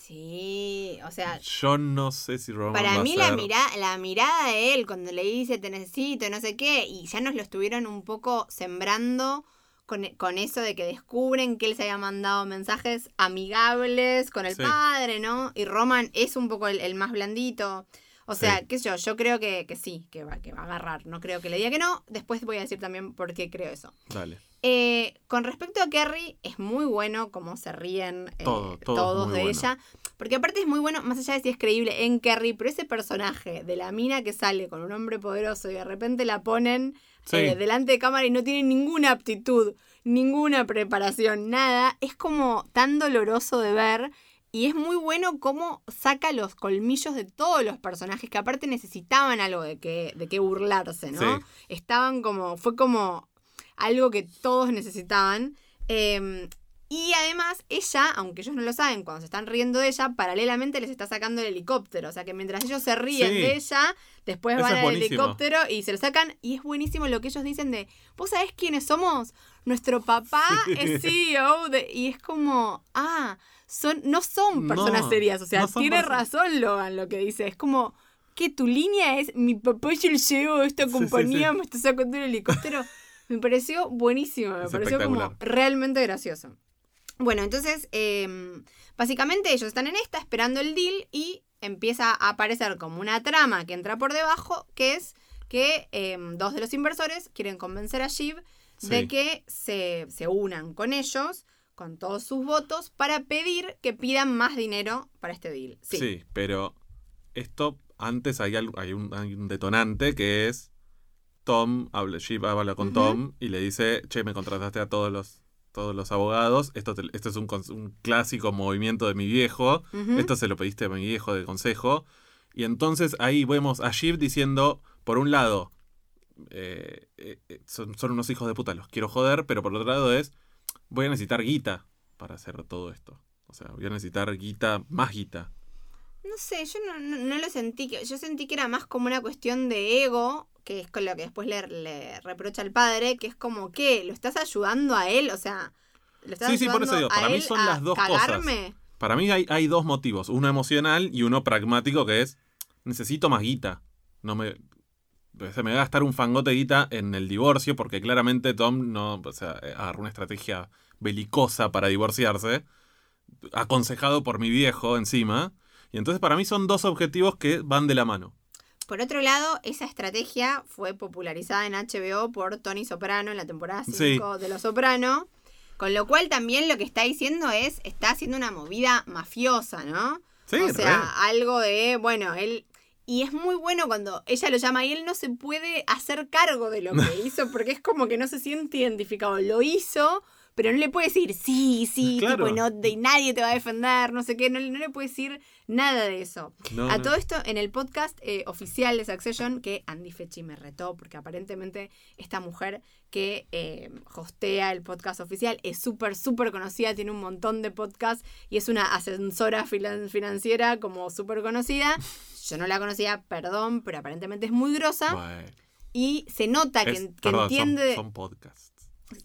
Sí, o sea, Yo no sé si Roman va Para a mí la, ser- mira, la mirada de él cuando le dice te necesito, no sé qué, y ya nos lo estuvieron un poco sembrando con, con eso de que descubren que él se había mandado mensajes amigables con el Sí. padre, ¿no? Y Roman es un poco el, el más blandito. O sea, Sí. qué sé yo, yo creo que, que sí, que va, que va a agarrar. No creo que le diga que no. Después voy a decir también por qué creo eso. Dale. Eh, con respecto a Kerry, es muy bueno cómo se ríen eh, Todo, todos muy de bueno. ella. Porque aparte es muy bueno, más allá de si es creíble en Kerry, pero ese personaje de la mina que sale con un hombre poderoso y de repente la ponen Sí. eh, delante de cámara y no tiene ninguna aptitud, ninguna preparación, nada, es como tan doloroso de ver. Y es muy bueno cómo saca los colmillos de todos los personajes que aparte necesitaban algo de que, de que burlarse, ¿no? Sí. Estaban como, fue como algo que todos necesitaban. Eh, y además, ella, aunque ellos no lo saben, cuando se están riendo de ella, paralelamente les está sacando el helicóptero. O sea que mientras ellos se ríen Sí. de ella, después Eso van al helicóptero y se lo sacan. Y es buenísimo lo que ellos dicen de, ¿vos sabés quiénes somos? Nuestro papá Sí. es CEO de... Y es como, ah, son, no son personas No, serias. O sea, no tiene razón Logan lo que dice. Es como que tu línea es, mi papá es el CEO de esta compañía, sí. me está sacando el helicóptero. Me pareció buenísimo, me Es pareció como realmente gracioso. Bueno, entonces, eh, básicamente ellos están en esta esperando el deal y empieza a aparecer como una trama que entra por debajo, que es que eh, dos de los inversores quieren convencer a Shiv de que se, se unan con ellos con todos sus votos para pedir que pidan más dinero para este deal. Sí. Sí, pero esto antes hay, algo- hay, un, hay un detonante que es Tom, habla, habla con. Tom y le dice, che, me contrataste a todos los, todos los abogados, esto, te- esto es un, un clásico movimiento de mi viejo, esto se lo pediste a mi viejo de consejo. Y entonces ahí vemos a Sheep diciendo, por un lado, eh, eh, eh, son, son unos hijos de puta, los quiero joder, pero por otro lado es, voy a necesitar guita para hacer todo esto. O sea, voy a necesitar guita, más guita. No sé, yo no, no, no lo sentí. Yo sentí que era más como una cuestión de ego, que es con lo que después le, le reprocha al padre, que es como que lo estás ayudando a él, o sea, lo estás Sí, sí, por eso ayudando digo, para a mí son las dos cosas. cagarme. Para mí hay, hay dos motivos, uno emocional y uno pragmático que es, necesito más guita. No me, se me va a gastar un fangote de guita en el divorcio porque claramente Tom no, o sea, agarró una estrategia belicosa para divorciarse, aconsejado por mi viejo encima. Y entonces para mí son dos objetivos que van de la mano. Por otro lado, esa estrategia fue popularizada en HBO por Tony Soprano en la temporada 5 de Los Soprano. Con lo cual también lo que está diciendo es, está haciendo una movida mafiosa, ¿no? Sí, o sea, algo de, bueno, él... Y es muy bueno cuando ella lo llama y él no se puede hacer cargo de lo que hizo porque es como que no se siente identificado. Lo hizo, pero no le puede decir, sí, sí, Claro. tipo, no, de, nadie te va a defender, no sé qué, no, no le puede decir nada de eso. No, A no. todo esto, en el podcast eh, oficial de Succession, que Andy Fechi me retó, porque aparentemente esta mujer que eh, hostea el podcast oficial es súper, súper conocida, tiene un montón de podcasts y es una ascensora financiera como súper conocida. Yo no la conocía, perdón, pero aparentemente es muy grosa Bueno, y se nota que, es- en- que perdón, son- entiende son podcasts.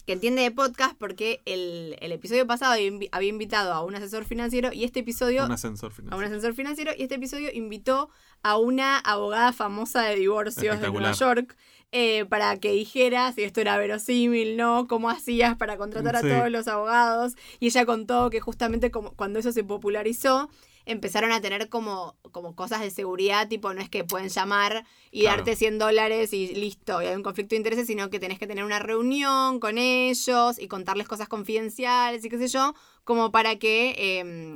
Que entiende de podcast porque el, el episodio pasado había invi- había invitado a un asesor financiero y este episodio Un ascensor a un financiero. asesor financiero y este episodio invitó a una abogada famosa de divorcios de Nueva. York eh, para que dijera si esto era verosímil, ¿no? ¿Cómo hacías para contratar Sí. a todos los abogados? Y ella contó que justamente como, cuando eso se popularizó, empezaron a tener como, como cosas de seguridad, tipo no es que pueden llamar y Claro. darte 100 dólares y listo, y hay un conflicto de intereses, sino que tenés que tener una reunión con ellos y contarles cosas confidenciales y qué sé yo, como para que eh,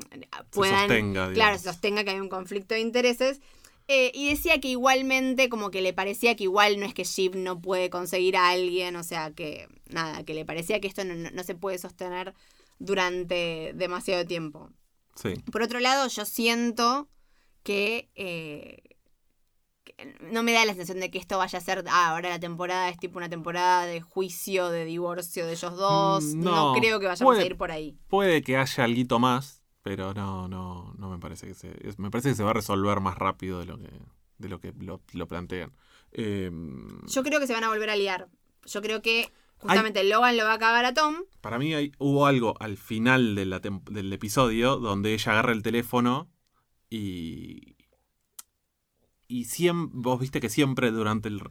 puedan... sostenga, digamos. Claro, se sostenga que hay un conflicto de intereses. Eh, y decía que igualmente, como que le parecía que igual no es que Sheep no puede conseguir a alguien, o sea que nada, que le parecía que esto no- no se puede sostener durante demasiado tiempo. Sí. Por otro lado, yo siento que, eh, que no me da la sensación de que esto vaya a ser, ah, ahora la temporada es tipo una temporada de juicio, de divorcio de ellos dos. Mm, No, no. creo que vayamos Puede- a ir por ahí. Puede que haya algo más, pero no, no, no me parece que se. me parece que se va a resolver más rápido de lo que, de lo, que lo, lo plantean. Eh, Yo creo que se van a volver a liar. Yo creo que justamente Logan lo va a cagar a Tom. para mí hay- hubo algo al final de la del episodio donde ella agarra el teléfono y. Y siem- vos viste que siempre durante el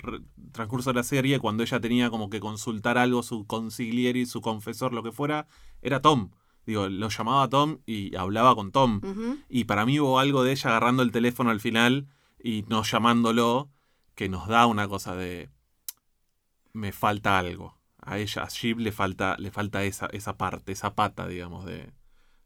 transcurso de la serie, cuando ella tenía como que consultar algo, su consigliere, su confesor, lo que fuera, era Tom. Digo, lo llamaba a Tom y hablaba con Tom. Y para mí hubo algo de ella agarrando el teléfono al final y no llamándolo que nos da una cosa de me falta algo. A ella, a le falta, le falta esa, esa parte, esa pata, digamos, de,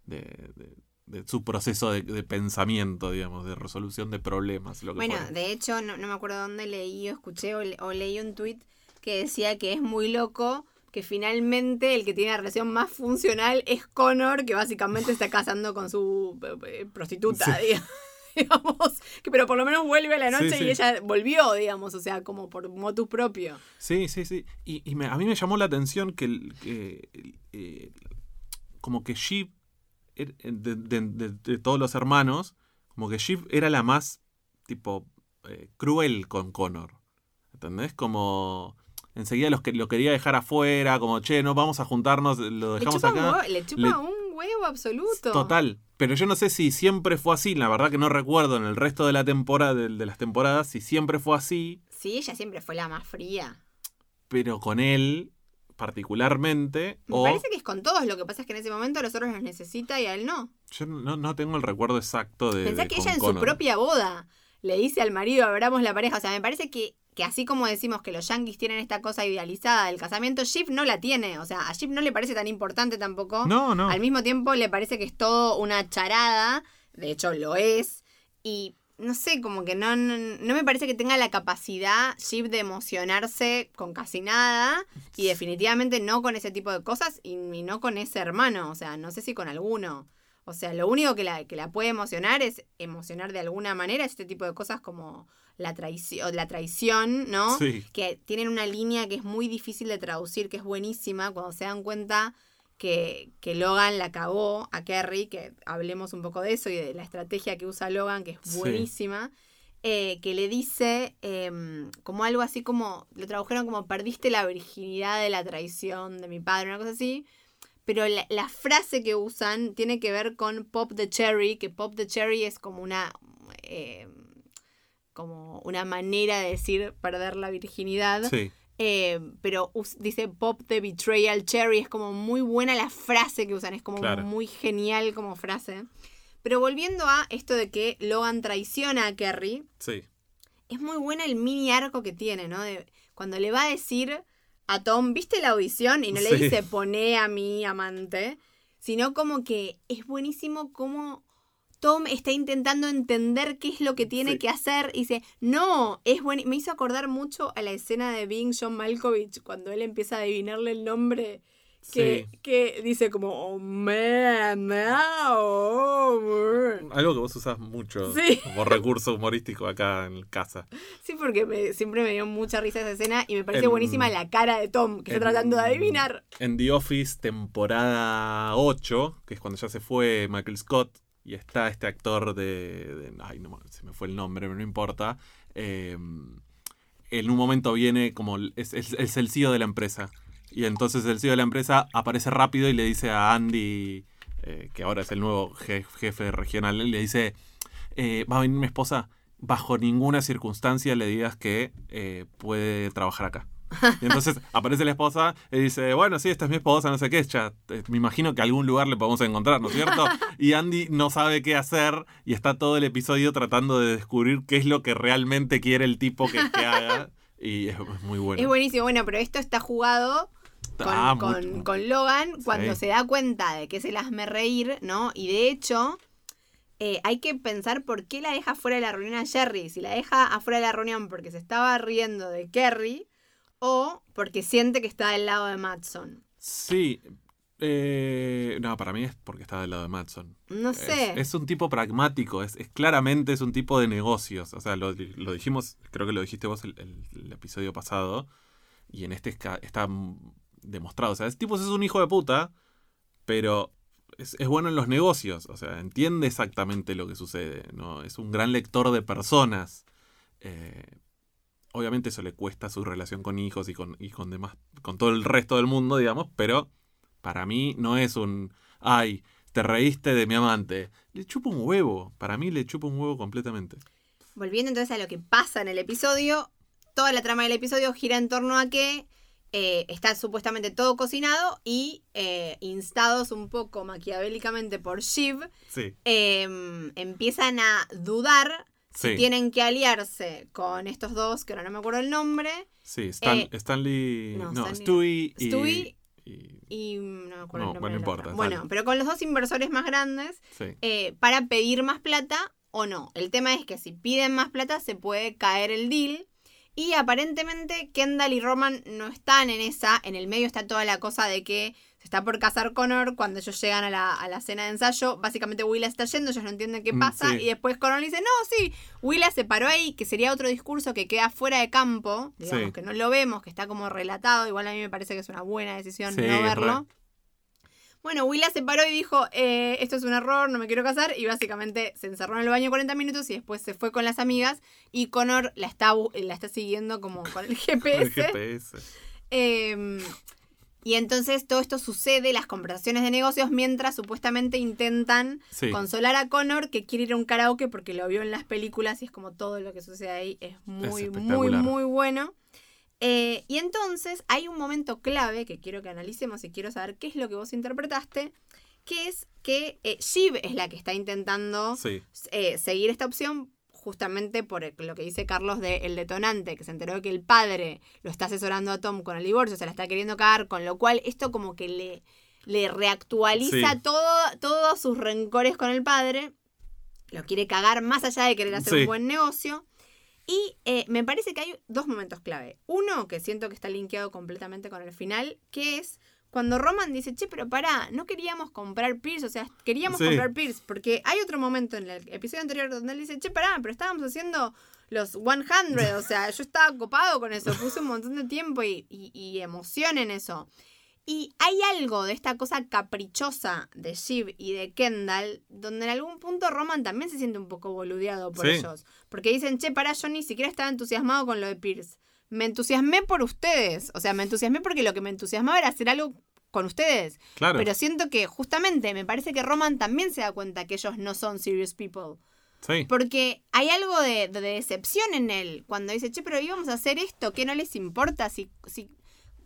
de, de- de su proceso de, de pensamiento, digamos, de resolución de problemas, lo que Bueno, fuera. de hecho, no, no me acuerdo dónde leí o escuché o, le- o leí un tuit que decía que es muy loco que finalmente el que tiene la relación más funcional es Connor, que básicamente está casando con su eh, eh, prostituta, Sí. digamos. digamos, que pero por lo menos vuelve a la noche Sí, sí. y ella volvió, digamos, o sea, como por motus propio. Sí, sí, sí. Y, y me- a mí me llamó la atención que, el- que, el- eh, como que Sheep, er- de, de- de- de todos los hermanos, como que Sheep era la más, tipo, eh, cruel con Connor. ¿Entendés? Como enseguida los que, lo quería dejar afuera, como, che, no vamos a juntarnos, lo Le dejamos chupa, un acá. le chupa Le- un huevo absoluto. Total. Pero yo no sé si siempre fue así. La verdad que no recuerdo en el resto de la temporada, de, de las temporadas, si siempre fue así. Sí, ella siempre fue la más fría. Pero con él, particularmente. Me o parece que es con todos, lo que pasa es que en ese momento a los otros los necesita y a él no. Yo no, no tengo el recuerdo exacto de. Pensá de que ella en su propia boda le dice al marido, abramos la pareja. O sea, me parece que, que así como decimos que los yankees tienen esta cosa idealizada del casamiento, Shiv no la tiene. O sea, a Shiv no le parece tan importante tampoco. No, no. Al mismo tiempo le parece que es todo una charada. De hecho, lo es. Y no sé, como que no, no, no me parece que tenga la capacidad Shiv de emocionarse con casi nada. Y definitivamente no con ese tipo de cosas. Y, y no con ese hermano. O sea, no sé si con alguno. O sea, lo único que la, que la puede emocionar es emocionar de alguna manera este tipo de cosas como la traición, la traición, ¿no? Sí. Que tienen una línea que es muy difícil de traducir, que es buenísima, cuando se dan cuenta que, que Logan la cagó a Kerry, que hablemos un poco de eso y de la estrategia que usa Logan, que es Sí. buenísima, eh, que le dice em, como algo así como, lo tradujeron como perdiste la virginidad de la traición de mi padre, una cosa así. Pero la, la frase que usan tiene que ver con Pop the Cherry, que Pop the Cherry es como una. eh, como una manera de decir perder la virginidad. Sí. Eh, pero dice Pop the Betrayal Cherry. Es como muy buena la frase que usan. Es como Claro. muy genial como frase. Pero volviendo a esto de que Logan traiciona a Kerry, Sí. es muy buena el mini arco que tiene, ¿no? De, cuando le va a decir a Tom, ¿viste la audición? Y no le Sí. dice, poné a mi amante, sino como que es buenísimo como Tom está intentando entender qué es lo que tiene Sí. que hacer y dice, no, es bueno. Me hizo acordar mucho a la escena de Being John Malkovich cuando él empieza a adivinarle el nombre. Que, Sí. que dice como, oh man, now. Algo que vos usás mucho Sí. como recurso humorístico acá en casa. Sí, porque me- siempre me dio mucha risa esa escena y me parece En- buenísima la cara de Tom, que está en- tratando de adivinar. En The Office, temporada 8, que es cuando ya se fue Michael Scott, y está este actor de. de- ay, no, se me fue el nombre, pero no importa. eh, en un momento viene como. es- es el CEO de la empresa. Y entonces el CEO de la empresa aparece rápido y le dice a Andy, eh, que ahora es el nuevo je- jefe regional, le dice: eh, Va a venir mi esposa. Bajo ninguna circunstancia le digas que eh, puede trabajar acá. Y entonces aparece la esposa y dice, bueno, sí, esta es mi esposa, no sé qué, ya me imagino que algún lugar le podemos encontrar, ¿no es cierto? Y Andy no sabe qué hacer y está todo el episodio tratando de descubrir qué es lo que realmente quiere el tipo que, que haga. Y es, es muy bueno. Es buenísimo, bueno, pero esto está jugado con, Ah, con- Logan cuando Sí. se da cuenta de que es el hazme reír, ¿no? Y de hecho, eh, hay que pensar por qué la deja fuera de la reunión a Jerry. Si la deja afuera de la reunión porque se estaba riendo de Kerry o porque siente que está del lado de Matson. Sí. eh, no, para mí es porque está del lado de Matson. No sé. Es, un tipo pragmático, es, es claramente es un tipo de negocios. O sea, lo, lo dijimos, creo que lo dijiste vos el, el- el episodio pasado. Y en este está demostrado. O sea, ese tipo es un hijo de puta, pero es, es bueno en los negocios. O sea, entiende exactamente lo que sucede. ¿no? Es un gran lector de personas. Eh, obviamente eso le cuesta su relación con hijos y con, y con demás, con todo el resto del mundo, digamos, pero para mí no es un ay, te reíste de mi amante. Le chupa un huevo. Para mí le chupa un huevo completamente. Volviendo entonces a lo que pasa en el episodio, toda la trama del episodio gira en torno a que eh, está supuestamente todo cocinado y eh, instados un poco maquiavélicamente por Shiv, Sí. eh, empiezan a dudar si Sí. tienen que aliarse con estos dos, que ahora no me acuerdo el nombre, Sí, Stan- Eh, Stanley. no, No, Stanley- Stewie y. Stewie y- y no me acuerdo No, el nombre. bueno, importa. Bueno, pero con los dos inversores más grandes sí. para pedir más plata o no. El tema es que si piden más plata se puede caer el deal. Y aparentemente Kendall y Roman no están en esa. En el medio está toda la cosa de que se está por casar Connor. Cuando ellos llegan a la, a la cena de ensayo, básicamente Willa está yendo, ellos no entienden qué Mm, pasa. sí. Y después Connor le dice, no, sí, Willa se paró ahí, que sería otro discurso que queda fuera de campo. Digamos Sí. que no lo vemos, que está como relatado. Igual a mí me parece que es una buena decisión Sí, no verlo. re. Bueno, Willa se paró y dijo, eh, esto es un error, no me quiero casar, y básicamente se encerró en el baño 40 minutos y después se fue con las amigas y Connor la está, la está siguiendo como con el GPS. El GPS. Eh, y entonces todo esto sucede, las conversaciones de negocios, mientras supuestamente intentan Sí. consolar a Connor que quiere ir a un karaoke porque lo vio en las películas y es como todo lo que sucede ahí es muy, muy, muy bueno. Eh, y entonces hay un momento clave que quiero que analicemos y quiero saber qué es lo que vos interpretaste, que es que eh, Shiv es la que está intentando Sí. eh, seguir esta opción justamente por lo que dice Carlos de el detonante, que se enteró de que el padre lo está asesorando a Tom con el divorcio, se la está queriendo cagar, con lo cual esto como que le, le reactualiza Sí. todo, todos sus rencores con el padre, lo quiere cagar más allá de querer hacer Sí. un buen negocio. Y eh, me parece que hay dos momentos clave. Uno, que siento que está linkeado completamente con el final, que es cuando Roman dice, che, pero pará, no queríamos comprar Pierce, o sea, queríamos Sí. comprar Pierce, porque hay otro momento en el episodio anterior donde él dice, che, pará, pero estábamos haciendo los 100, o sea, yo estaba copado con eso, puse un montón de tiempo y, y- y emoción en eso. Y hay algo de esta cosa caprichosa de Shiv y de Kendall, donde en algún punto Roman también se siente un poco boludeado por Sí. ellos. Porque dicen, che, pará, yo ni siquiera estaba entusiasmado con lo de Pierce. Me entusiasmé por ustedes. O sea, me entusiasmé porque lo que me entusiasmaba era hacer algo con ustedes. Claro. Pero siento que justamente me parece que Roman también se da cuenta que ellos no son serious people. sí. Porque hay algo de, de decepción en él. Cuando dice, che, pero íbamos a hacer esto, ¿qué no les importa? Si, si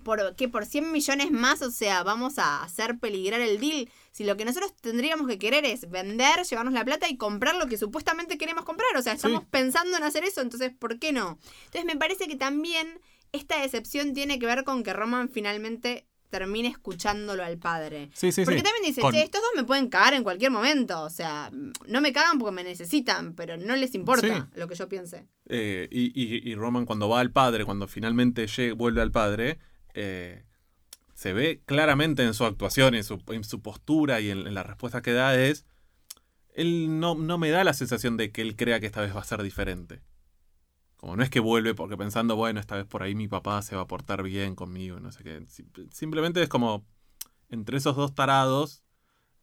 por, que por 100 millones más, o sea, vamos a hacer peligrar el deal. Si lo que nosotros tendríamos que querer es vender, llevarnos la plata y comprar lo que supuestamente queremos comprar. O sea, estamos Sí. pensando en hacer eso, entonces, ¿por qué no? Entonces, me parece que también esta decepción tiene que ver con que Roman finalmente termine escuchándolo al padre. Sí, sí, Porque sí. también dice, Con- che, estos dos me pueden cagar en cualquier momento. O sea, no me cagan porque me necesitan, pero no les importa lo que yo piense. Eh, y, y- y Roman cuando va al padre, cuando finalmente llega- vuelve al padre, eh, se ve claramente en su actuación, en su, en su postura y en, en la respuesta que da es, él no, no me da la sensación de que él crea que esta vez va a ser diferente. Como no es que vuelve porque pensando, bueno, esta vez por ahí mi papá se va a portar bien conmigo, no sé qué. Sim- Simplemente es como entre esos dos tarados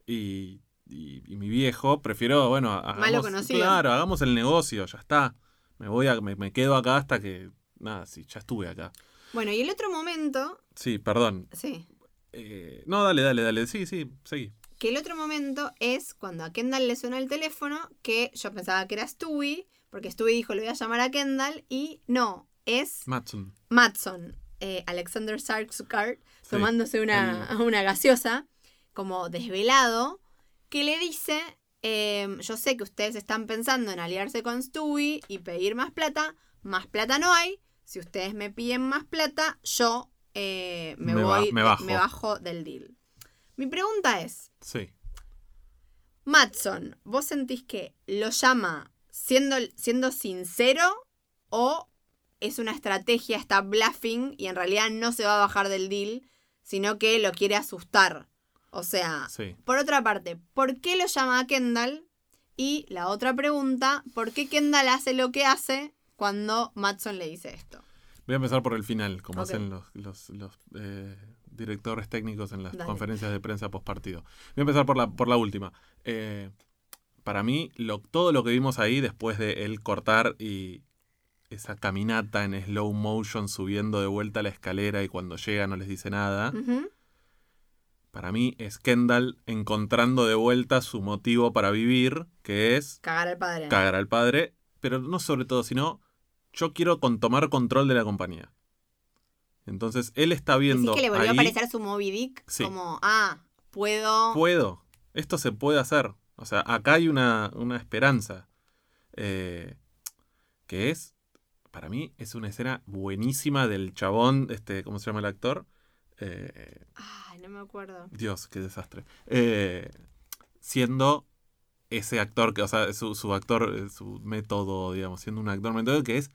y, y- y mi viejo, prefiero, bueno, hagamos, claro, hagamos el negocio, ya está. Me voy a, me, me quedo acá hasta que, nada, sí, ya estuve acá. Bueno, y el otro momento, Sí, perdón. sí, Eh, no, dale, dale, dale. Sí, sí, seguí. que el otro momento es cuando a Kendall le suena el teléfono, que yo pensaba que era Stewie, porque Stewie dijo le voy a llamar a Kendall, y no, es Matson. Matson, eh, Alexander Skarsgård, Sí, tomándose una, una gaseosa, como desvelado, que le dice, em, yo sé que ustedes están pensando en aliarse con Stewie y pedir más plata, más plata no hay, si ustedes me piden más plata, yo eh, me, Me ba- voy, me bajo. me bajo del deal. Mi pregunta es, Sí. Matson, ¿vos sentís que lo llama siendo, siendo sincero o es una estrategia, está bluffing y en realidad no se va a bajar del deal, sino que lo quiere asustar? O sea, Sí. por otra parte, ¿por qué lo llama a Kendall? Y la otra pregunta, ¿por qué Kendall hace lo que hace cuando Matson le dice esto? Voy a empezar por el final, como hacen los, los, los, eh, directores técnicos en las Dale. conferencias de prensa post partido. Voy a empezar por la, por la última. Eh, para mí, lo, todo lo que vimos ahí después de él cortar y esa caminata en slow motion subiendo de vuelta la escalera y cuando llega no les dice nada, para mí es Kendall encontrando de vuelta su motivo para vivir, que es Cagar al padre. cagar al padre, pero no sobre todo, sino yo quiero con tomar control de la compañía. Entonces él está viendo que le volvió ahí, a aparecer su Moby Dick Sí. como, ah, puedo... puedo, esto se puede hacer. O sea, acá hay una, una esperanza. eh, que es, para mí, es una escena buenísima del chabón, este, ¿cómo se llama el actor? Eh, Ay, no me acuerdo. Dios, qué desastre. Eh, siendo ese actor, que, o sea, su, su actor, eh, su método, digamos, siendo un actor método que es,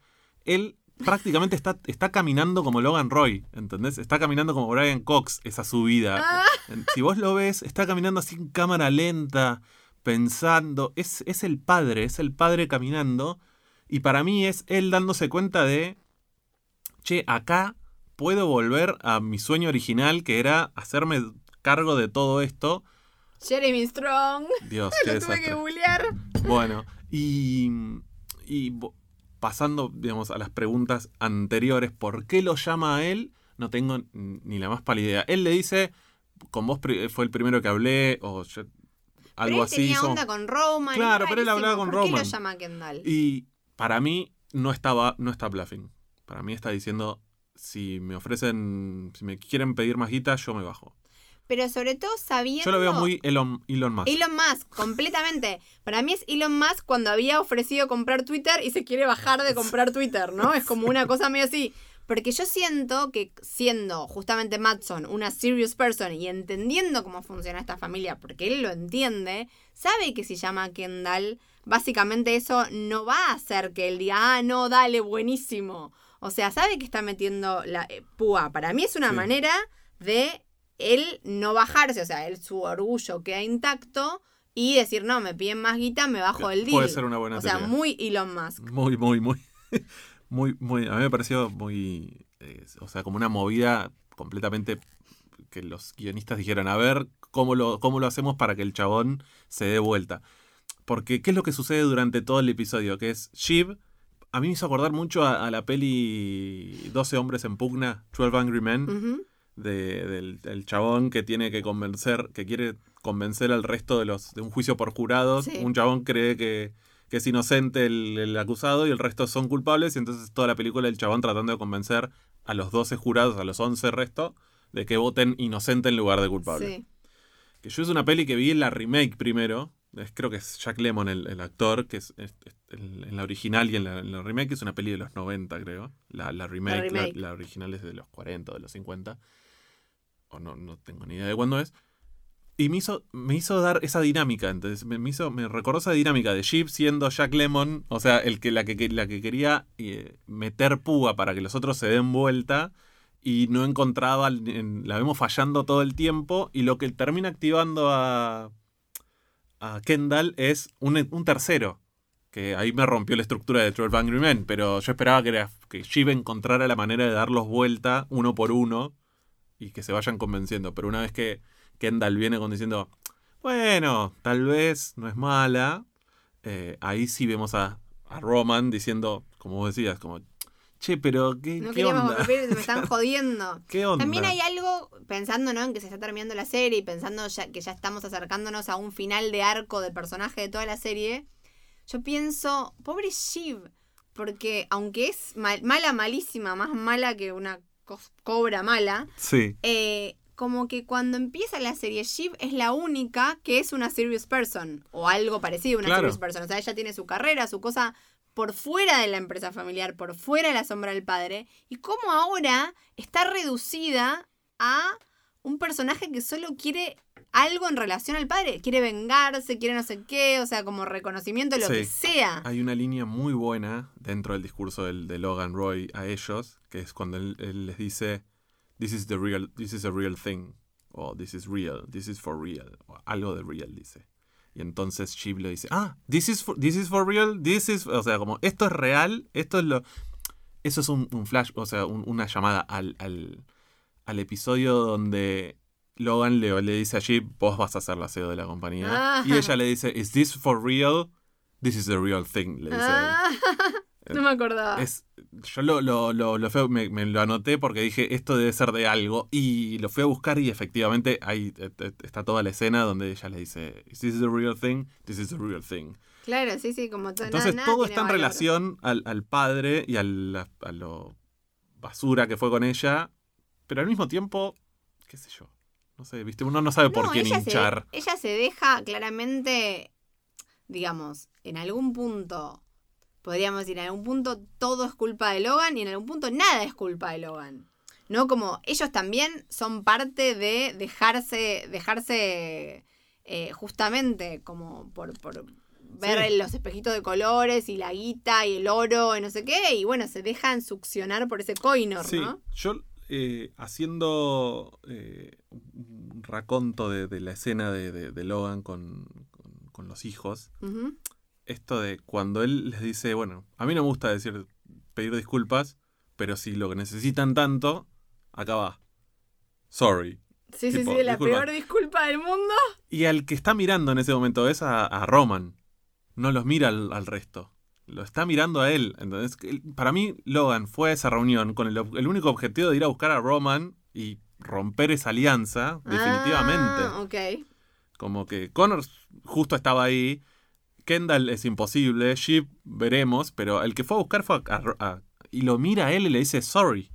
él prácticamente está, está caminando como Logan Roy, ¿entendés? Está caminando como Brian Cox, esa subida. Ah. Si vos lo ves, está caminando así en cámara lenta, pensando, es, es el padre, es el padre caminando, y para mí es él dándose cuenta de, che, acá puedo volver a mi sueño original, que era hacerme cargo de todo esto. Jeremy Strong. Dios, qué Lo tuve que googlear. Bueno, y, y pasando, digamos, a las preguntas anteriores, ¿por qué lo llama a él? No tengo ni la más pálida idea. Él le dice, con vos fue el primero que hablé, o yo- algo pero él así. tenía hizo. onda con Roman. Claro, pero él hablaba con ¿Por qué lo llama a Kendall? Y para mí no estaba, no está bluffing. Para mí está diciendo, si me ofrecen, si me quieren pedir más guita, yo me bajo. Pero sobre todo sabiendo... Yo lo veo muy Elon, Elon Musk. Elon Musk, completamente. Para mí es Elon Musk cuando había ofrecido comprar Twitter y se quiere bajar de comprar Twitter, ¿no? Es como una cosa medio así. Porque yo siento que siendo justamente Matson una serious person y entendiendo cómo funciona esta familia, porque él lo entiende, sabe que si llama a Kendall, básicamente eso no va a hacer que él diga, ah, no, dale, buenísimo. O sea, sabe que está metiendo la eh, púa. Para mí es una Sí. manera de él no bajarse, o sea, él su orgullo queda intacto y decir, no, me piden más guita, me bajo el deal. Puede ser una buena O sea, muy Elon Musk. Muy, muy, muy. Muy, muy. A mí me pareció muy. eh, o sea, como una movida completamente. Que los guionistas dijeron, a ver, ¿cómo lo, ¿cómo lo hacemos para que el chabón se dé vuelta? Porque, ¿qué es lo que sucede durante todo el episodio? Que es Shiv. A mí me hizo acordar mucho a, a la peli 12 hombres en pugna, 12 Angry Men, Ujú. De- del, del chabón que tiene que convencer, que quiere convencer al resto de los de un juicio por jurados. Sí. Un chabón cree que, que es inocente el, el acusado y el resto son culpables. Y entonces toda la película el chabón tratando de convencer a los 12 jurados, a los 11 resto, de que voten inocente en lugar de culpable. Sí. Que yo es una peli que vi en la remake primero. Es- creo que es Jack Lemmon el, el actor, que es, es- es- el- en la original y en la, en la remake es una peli de los 90, creo. La, la remake, la, remake. la original es de los 40 o de los 50. O no, no tengo ni idea de cuándo es. Y me hizo, me hizo dar esa dinámica. Entonces, me, me hizo, recordó esa dinámica de Jeep siendo Jack Lemmon, o sea, el que, la, que, la que quería eh, meter púa para que los otros se den vuelta y no encontraba, en- la vemos fallando todo el tiempo y lo que termina activando a, a Kendall es un, un tercero. Que ahí me rompió la estructura de 12 Angry Men, pero yo esperaba que, era, que Shiv encontrara la manera de darlos vuelta uno por uno y que se vayan convenciendo. Pero una vez que Kendall viene con diciendo, bueno, tal vez no es mala, eh, ahí sí vemos a, a Roman diciendo, como vos decías, como, che, pero ¿qué, No qué queríamos onda? me están jodiendo. ¿Qué onda? También hay algo, pensando ¿no? en que se está terminando la serie y pensando ya, que ya estamos acercándonos a un final de arco de personaje de toda la serie, yo pienso, pobre Shiv, porque aunque es mal- mala, malísima, más mala que una cobra mala, Sí, eh, como que cuando empieza la serie, Shiv es la única que es una serious person, o algo parecido a una Claro. serious person. O sea, ella tiene su carrera, su cosa por fuera de la empresa familiar, por fuera de la sombra del padre, y cómo ahora está reducida a un personaje que solo quiere algo en relación al padre, quiere vengarse, quiere no sé qué, o sea, como reconocimiento, lo Sí. que sea. hay una línea muy buena dentro del discurso del, de Logan Roy a ellos, que es cuando él, él les dice, this is the real, this is a real thing, o this is real, this is for real, o algo de real dice. Y entonces Shiv lo dice, ah, this is for, this is for real, this is, o sea, como esto es real, esto es lo, eso es un, un flash, o sea, un- una llamada al, al, al episodio donde Logan le, le dice a Shiv, vos vas a ser la CEO de la compañía. Ah. Y ella le dice, is this for real? This is the real thing, le dice. Ah, no me acordaba. Es, yo lo, lo, lo, lo fui- me, me lo anoté porque dije, esto debe ser de algo. Y lo fui a buscar y efectivamente ahí eh, eh, está toda la escena donde ella le dice, is this the real thing? This is the real thing. Claro, sí, sí, como todo. Entonces nada- todo está en valor. relación al, al padre y al, a, a lo basura que fue con ella. Pero al mismo tiempo, qué sé yo. No sé, viste, uno no sabe por quién ella hinchar. Se, ella se deja claramente, digamos, en algún punto, podríamos decir, en algún punto todo es culpa de Logan y en algún punto nada es culpa de Logan. ¿No? Como ellos también son parte de dejarse, dejarse eh, justamente como por, por ver Sí. los espejitos de colores y la guita y el oro y no sé qué, y bueno, se dejan succionar por ese coinor, Sí, ¿no? yo eh, haciendo eh, un raconto de, de la escena de, de- de Logan con, con- con los hijos, esto de cuando él les dice, bueno, a mí no me gusta decir, pedir disculpas, pero si lo que necesitan tanto, acá va. Sorry. Sí, sí, sí, la disculpa. peor disculpa del mundo. Y al que está mirando en ese momento es a, a Roman. No los mira al, al resto. Lo está mirando a él. Entonces, para mí, Logan fue a esa reunión con el, único objetivo de ir a buscar a Roman y romper esa alianza, definitivamente. Ah, ok. Como que Connor justo estaba ahí. Kendall es imposible. Sheep veremos. Pero el que fue a buscar fue a, a- a- y lo mira a él y le dice sorry.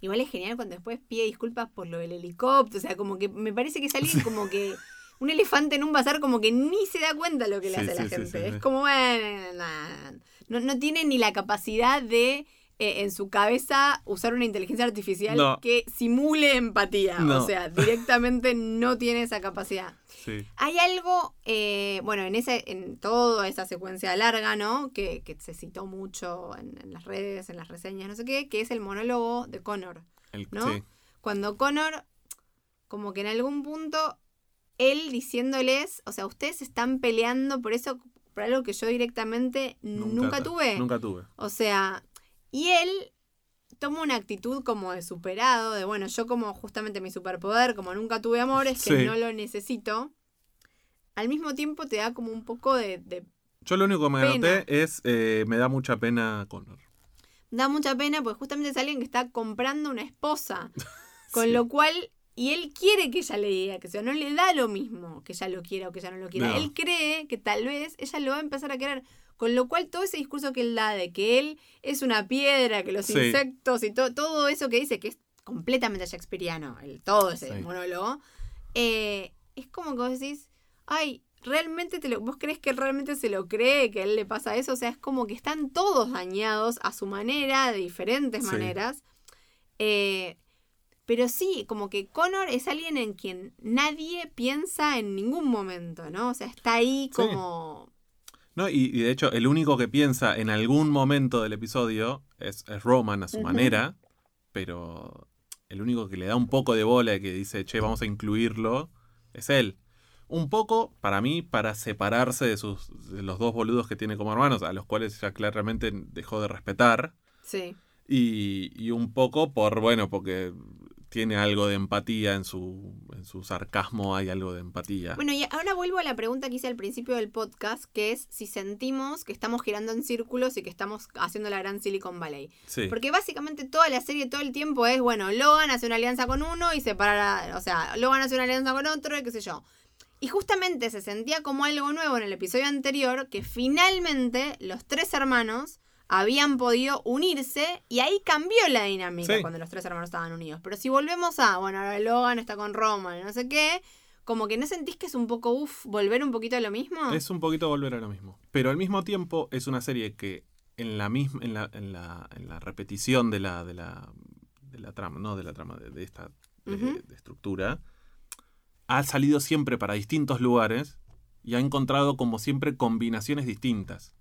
igual es genial cuando después pide disculpas por lo del helicóptero. O sea, como que me parece que es alguien como que. Un elefante en un bazar como que ni se da cuenta lo que le hace a la sí, gente. sí. Es como, bueno, nah. no, no tiene ni la capacidad de eh, en su cabeza usar una inteligencia artificial No. que simule empatía. No. O sea, directamente no tiene esa capacidad. Sí. Hay algo, eh, bueno, en ese, en toda esa secuencia larga, ¿no? Que, que se citó mucho en, en las redes, en las reseñas, no sé qué, que es el monólogo de Connor. El- ¿No? sí. Cuando Connor, como que en algún punto, él diciéndoles, o sea, ustedes están peleando por eso, por algo que yo directamente nunca, tuve. Nunca tuve. O sea, y él toma una actitud como de superado, de bueno, yo como justamente mi superpoder, como nunca tuve amor, es que Sí. no lo necesito. Al mismo tiempo te da como un poco de... de- Yo lo único que me anoté es eh, me da mucha pena Connor. da mucha pena porque justamente es alguien que está comprando una esposa. Con Sí. lo cual... Y él quiere que ella le diga que sea, no le da lo mismo que ella lo quiera o que ella no lo quiera. No. Él cree que tal vez ella lo va a empezar a querer. Con lo cual todo ese discurso que él da de que él es una piedra, que los Sí. insectos y to- todo eso que dice, que es completamente shakespeariano, el, todo ese Sí. monólogo, eh, es como que vos decís, ay, realmente te lo, vos crees que realmente se lo cree, que a él le pasa eso, o sea, es como que están todos dañados a su manera, de diferentes Sí. maneras. Eh, pero sí, como que Connor es alguien en quien nadie piensa en ningún momento, ¿no? O sea, está ahí Sí. como... No, y, y de hecho, el único que piensa en algún momento del episodio es, es Roman a su manera, pero el único que le da un poco de bola y que dice, che, vamos a incluirlo, es él. Un poco, para mí, para separarse de, sus, de los dos boludos que tiene como hermanos, a los cuales ya claramente dejó de respetar. Sí. Y, y un poco por, bueno, porque tiene algo de empatía en su, en su sarcasmo, hay algo de empatía. Bueno, y ahora vuelvo a la pregunta que hice al principio del podcast, que es si sentimos que estamos girando en círculos y que estamos haciendo la gran Silicon Valley. sí. Porque básicamente toda la serie todo el tiempo es, bueno, Logan hace una alianza con uno y separa, o sea, Logan hace una alianza con otro y qué sé yo. Y justamente se sentía como algo nuevo en el episodio anterior que finalmente los tres hermanos habían podido unirse y ahí cambió la dinámica Sí. cuando los tres hermanos estaban unidos. Pero si volvemos a, bueno, ahora Logan está con Roman y no sé qué, como que no sentís que es un poco, uff, volver un poquito a lo mismo. Es un poquito volver a lo mismo. Pero al mismo tiempo es una serie que en la misma, en la, en la, en la repetición de la, de la, de la trama, no de la trama, de, de esta de estructura, ha salido siempre para distintos lugares y ha encontrado como siempre combinaciones distintas.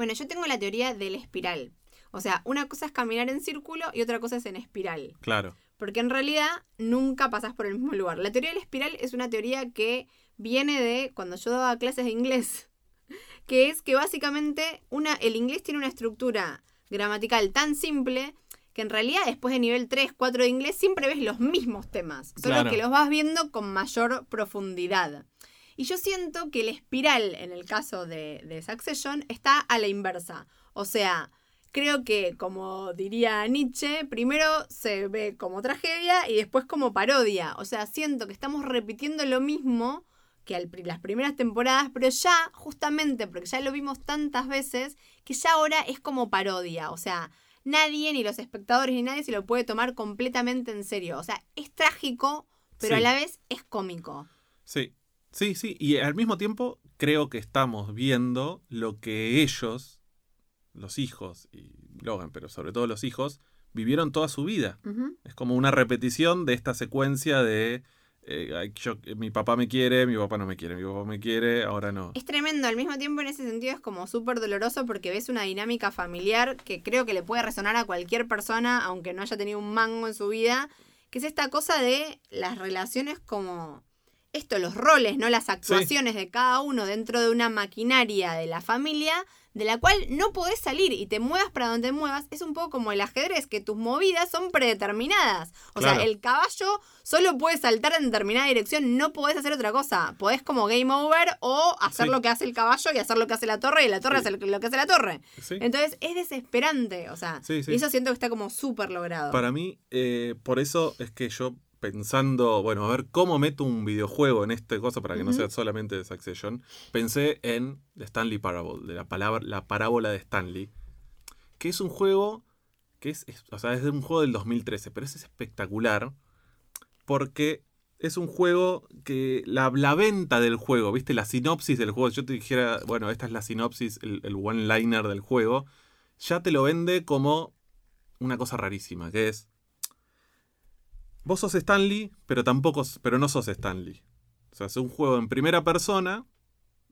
Bueno, yo tengo la teoría del espiral. O sea, una cosa es caminar en círculo y otra cosa es en espiral. Claro. Porque en realidad nunca pasas por el mismo lugar. La teoría del espiral es una teoría que viene de cuando yo daba clases de inglés. Que es que básicamente una, el inglés tiene una estructura gramatical tan simple que en realidad después de nivel 3, 4 de inglés siempre ves los mismos temas. Solo Claro. que los vas viendo con mayor profundidad. Y yo siento que el espiral, en el caso de, de Succession, está a la inversa. O sea, creo que, como diría Nietzsche, primero se ve como tragedia y después como parodia. O sea, siento que estamos repitiendo lo mismo que al las primeras temporadas, pero ya, justamente porque ya lo vimos tantas veces, que ya ahora es como parodia. O sea, nadie, ni los espectadores, ni nadie se lo puede tomar completamente en serio. O sea, es trágico, pero a la vez es cómico. Sí, sí, sí. Y al mismo tiempo creo que estamos viendo lo que ellos, los hijos, y Logan, pero sobre todo los hijos, vivieron toda su vida. Es como una repetición de esta secuencia de eh, yo- mi papá me quiere, mi papá no me quiere, mi papá me quiere, ahora no. Es tremendo, al mismo tiempo en ese sentido es como súper doloroso porque ves una dinámica familiar que creo que le puede resonar a cualquier persona, aunque no haya tenido un mango en su vida, que es esta cosa de las relaciones como esto, los roles, ¿no? Las actuaciones de cada uno dentro de una maquinaria de la familia, de la cual no podés salir y te muevas para donde te muevas, es un poco como el ajedrez, que tus movidas son predeterminadas. O Claro. sea, el caballo solo puede saltar en determinada dirección, no podés hacer otra cosa. Podés como game over o hacer Sí. lo que hace el caballo y hacer lo que hace la torre y la torre Sí. hace lo que hace la torre. Sí. Entonces es desesperante, o sea, y eso siento que está como súper logrado. Para mí, eh, por eso es que yo pensando, bueno, a ver cómo meto un videojuego en este cosa para que no sea solamente de Succession, pensé en The Stanley Parable, de la, palabra, la parábola de Stanley, que es un juego que es, es- o sea, es de un juego del 2013, pero es espectacular porque es un juego que la, la venta del juego, viste, la sinopsis del juego, si yo te dijera, bueno, esta es la sinopsis, el, el one-liner del juego, ya te lo vende como una cosa rarísima, que es, vos sos Stanley, pero tampoco, pero no sos Stanley. O sea, es un juego en primera persona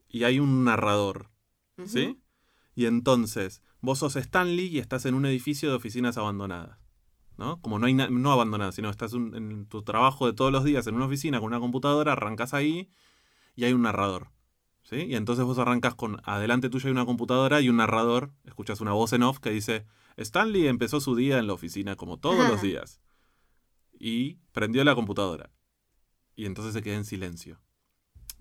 y hay un narrador. ¿Sí? Y entonces, vos sos Stanley y estás en un edificio de oficinas abandonadas. ¿No? Como no hay no abandonadas, sino estás un- en tu trabajo de todos los días en una oficina con una computadora, arrancas ahí y hay un narrador. ¿Sí? Y entonces vos arrancas con adelante tuyo hay una computadora y un narrador, escuchas una voz en off que dice, Stanley empezó su día en la oficina como todos los días. Y prendió la computadora. Y entonces se queda en silencio.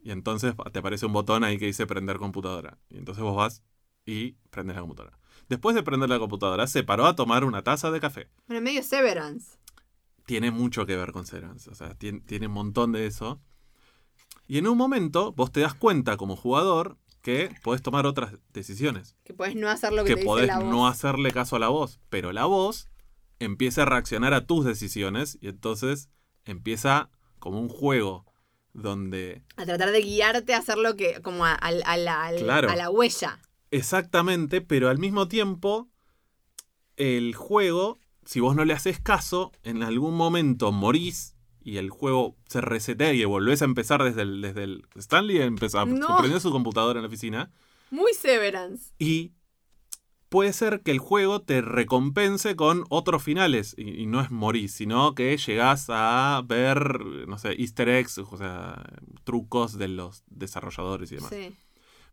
Y entonces te aparece un botón ahí que dice prender computadora. Y entonces vos vas y prendes la computadora. Después de prender la computadora, se paró a tomar una taza de café. Bueno, medio Severance. Tiene mucho que ver con Severance. O sea, tiene, tiene un montón de eso. Y en un momento, vos te das cuenta como jugador que podés tomar otras decisiones. Que podés no hacer lo que, Que te dice podés la voz. no hacerle caso a la voz. Pero la voz empieza a reaccionar a tus decisiones. Y entonces empieza como un juego donde A tratar de guiarte a hacer lo que. como a, a- a la, Claro. a la huella. Exactamente, pero al mismo tiempo, el juego, si vos no le haces caso, en algún momento morís y el juego se resetea y volvés a empezar desde el. Desde el Stanley empezó, No. prendió su computadora en la oficina Muy Severance. y puede ser que el juego te recompense con otros finales y, y no es morir, sino que llegás a ver, no sé, easter eggs, o sea, trucos de los desarrolladores y demás Sí.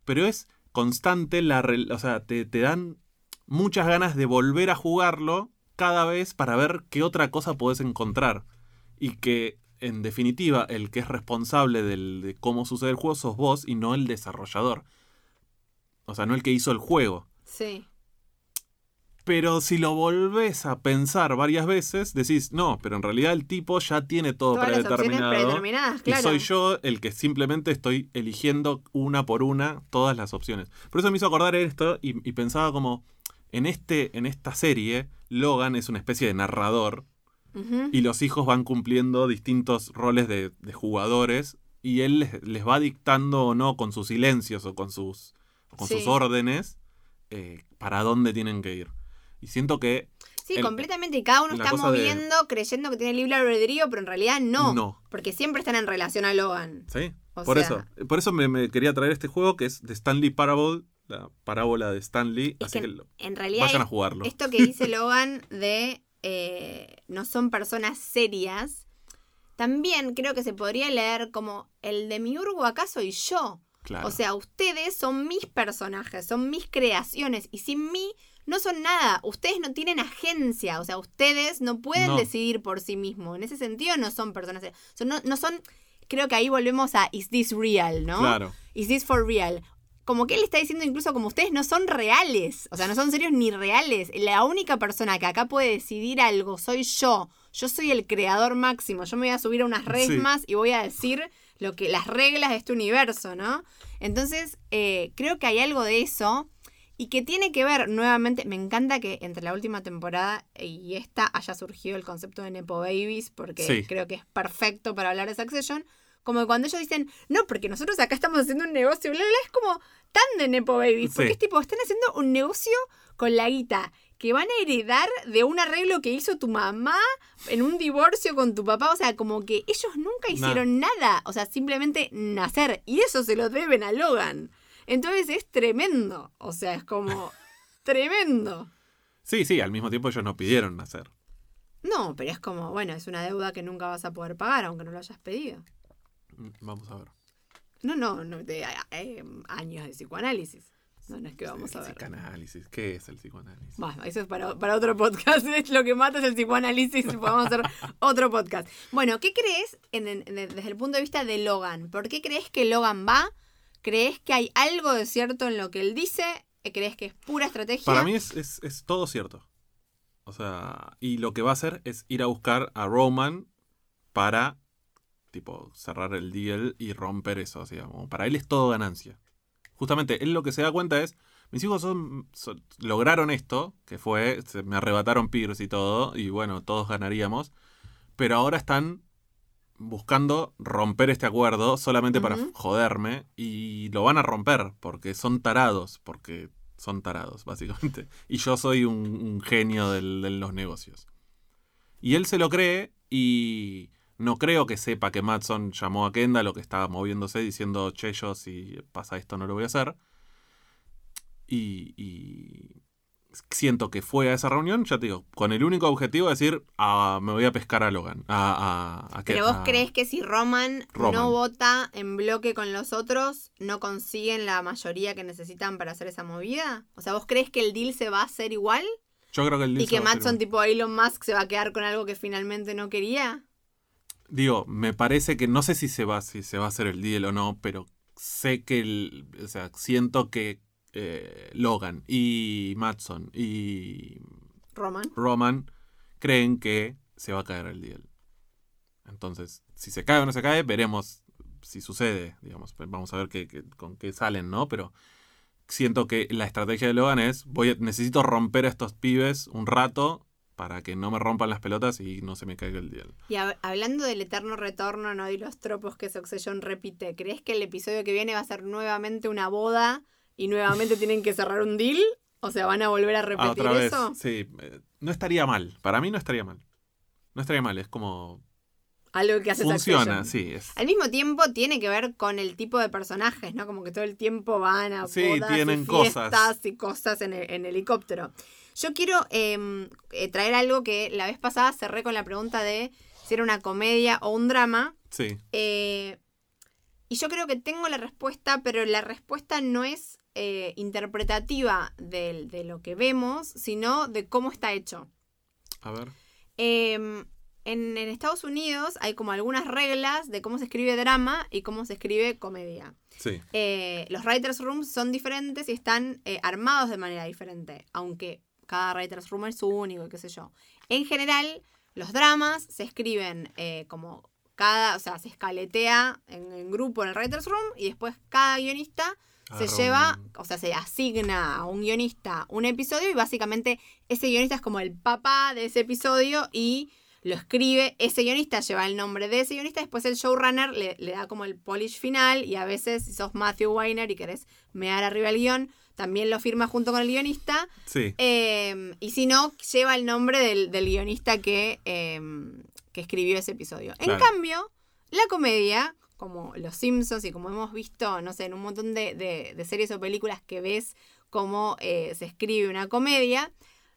pero es constante la o sea, te, te dan muchas ganas de volver a jugarlo cada vez para ver qué otra cosa podés encontrar. Y que, en definitiva, el que es responsable del- de cómo sucede el juego sos vos y no el desarrollador. O sea, no el que hizo el juego. Sí. Pero si lo volvés a pensar varias veces, decís, no, pero en realidad el tipo ya tiene todo Todas las predeterminado. predeterminadas, Y claro. soy yo el que simplemente estoy eligiendo una por una todas las opciones. Por eso me hizo acordar esto y, y pensaba como, en, este, en esta serie, Logan es una especie de narrador y los hijos van cumpliendo distintos roles de, de jugadores y él les, les va dictando o no con sus silencios o con sus, con Sí. sus órdenes eh, para dónde tienen que ir. Y siento que Sí, el- completamente. Y cada uno está de- moviendo, creyendo que tiene libre albedrío, pero en realidad no. no. Porque siempre están en relación a Logan. Sí, O por sea- eso. Por eso me, me quería traer este juego que es de Stanley Parable, la parábola de Stanley. Es así que que lo- En realidad, vayan a jugarlo. esto que dice Logan de eh, no son personas serias, también creo que se podría leer como el de Miurgo acá soy yo. Claro. O sea, ustedes son mis personajes, son mis creaciones y sin mí no son nada. Ustedes no tienen agencia, o sea, ustedes no pueden No. decidir por sí mismos. En ese sentido no son personas. Son, no, no son, creo que ahí volvemos a is this real, ¿no? Claro. Is this for real? Como que él está diciendo incluso como ustedes no son reales, o sea, no son serios ni reales. La única persona que acá puede decidir algo soy yo. Yo soy el creador máximo. Yo me voy a subir a unas resmas y voy a decir lo que las reglas de este universo, ¿no? Entonces, eh, creo que hay algo de eso y que tiene que ver nuevamente, me encanta que entre la última temporada y esta haya surgido el concepto de Nepo Babies, porque Sí. creo que es perfecto para hablar de Succession. Como cuando ellos dicen, no, porque nosotros acá estamos haciendo un negocio, bla, bla, bla, es como tan de Nepo Babies, porque es tipo, están haciendo un negocio con la guita que van a heredar de un arreglo que hizo tu mamá en un divorcio con tu papá, o sea, como que ellos nunca hicieron nada, o sea, simplemente nacer, y eso se lo deben a Logan. Entonces es tremendo, o sea, es como tremendo. Sí, sí, al mismo tiempo ellos no pidieron nacer. No, pero es como, bueno, es una deuda que nunca vas a poder pagar, aunque no lo hayas pedido. Mm, Vamos a ver. No, no, no de eh, años de psicoanálisis. No, no es que vamos a ver. psicoanálisis. ¿Qué es el psicoanálisis? Bueno, eso es para, para otro podcast. Es lo que mata es el psicoanálisis. Podemos hacer otro podcast. Bueno, ¿qué crees en- en- en- desde el punto de vista de Logan? ¿Por qué crees que Logan va? ¿Crees que hay algo de cierto en lo que él dice? ¿Crees que es pura estrategia? Para mí es, es, todo cierto. O sea, y lo que va a hacer es ir a buscar a Roman para, tipo, cerrar el deal y romper eso. Así, como para él es todo ganancia. Justamente, él lo que se da cuenta es, Mis hijos son, son- lograron esto, que fue, se me arrebataron Pierce y todo, y bueno, todos ganaríamos, pero ahora están buscando romper este acuerdo solamente para joderme, y lo van a romper, porque son tarados, porque son tarados, básicamente. Y yo soy un, un genio del- de los negocios. Y él se lo cree y no creo que sepa que Matson llamó a Kendall o que estaba moviéndose diciendo, che, yo si pasa esto no lo voy a hacer. Y, y siento que fue a esa reunión, ya te digo, con el único objetivo de decir, ah, me voy a pescar a Logan. A, a- a Pero vos a- crees que si Roman, Roman. no vota en bloque con los otros, no consiguen la mayoría que necesitan para hacer esa movida? O sea, ¿vos crees que el deal se va a hacer igual? Yo creo que el Y deal se que Matson tipo Elon Musk se va a quedar con algo que finalmente no quería. Digo, me parece que no sé si se va, si se va a hacer el deal o no, pero sé que el, o sea, siento que eh, Logan y Matson y Roman. Roman creen que se va a caer el deal. Entonces, si se cae o no se cae, veremos si sucede, digamos. Vamos a ver qué, qué- con qué salen, ¿no? Pero siento que la estrategia de Logan es, voy a- necesito romper a estos pibes un rato para que no me rompan las pelotas y no se me caiga el deal. Y hab- hablando del eterno retorno, ¿no? Y los tropos que Succession repite, ¿crees que el episodio que viene va a ser nuevamente una boda y nuevamente tienen que cerrar un deal? O sea, ¿van a volver a Ah, repetir otra vez, eso? sí. eh, No estaría mal. Para mí no estaría mal. No estaría mal, es como... Algo que hace Funciona, sí. Es, Al mismo tiempo tiene que ver con el tipo de personajes, ¿no? Como que todo el tiempo van a Sí, bodas tienen y cosas. y cosas en, el- en helicóptero. Yo quiero eh, eh, traer algo que la vez pasada cerré con la pregunta de si era una comedia o un drama. sí, Eh, y yo creo que tengo la respuesta, pero la respuesta no es eh, interpretativa del- de, lo que vemos, sino de cómo está hecho. a ver. Em, en, en Estados Unidos hay como algunas reglas de cómo se escribe drama y cómo se escribe comedia. Sí, Eh, los writers' rooms son diferentes y están eh, armados de manera diferente, aunque cada writers' room es único y qué sé yo. En general, los dramas se escriben eh, como cada, o sea, se escaletea en, en grupo en el writers' room y después cada guionista se lleva, o sea, se asigna a un guionista un episodio y básicamente ese guionista es como el papá de ese episodio y lo escribe, ese guionista lleva el nombre de ese guionista, después el showrunner le, le da como el polish final y a veces si sos Matthew Weiner y querés mear arriba el guion, también lo firma junto con el guionista. Sí, eh, y si no, lleva el nombre del, del guionista que, eh, que escribió ese episodio. En cambio, la comedia, como Los Simpsons y como hemos visto, no sé, en un montón de, de- de series o películas que ves cómo eh, se escribe una comedia,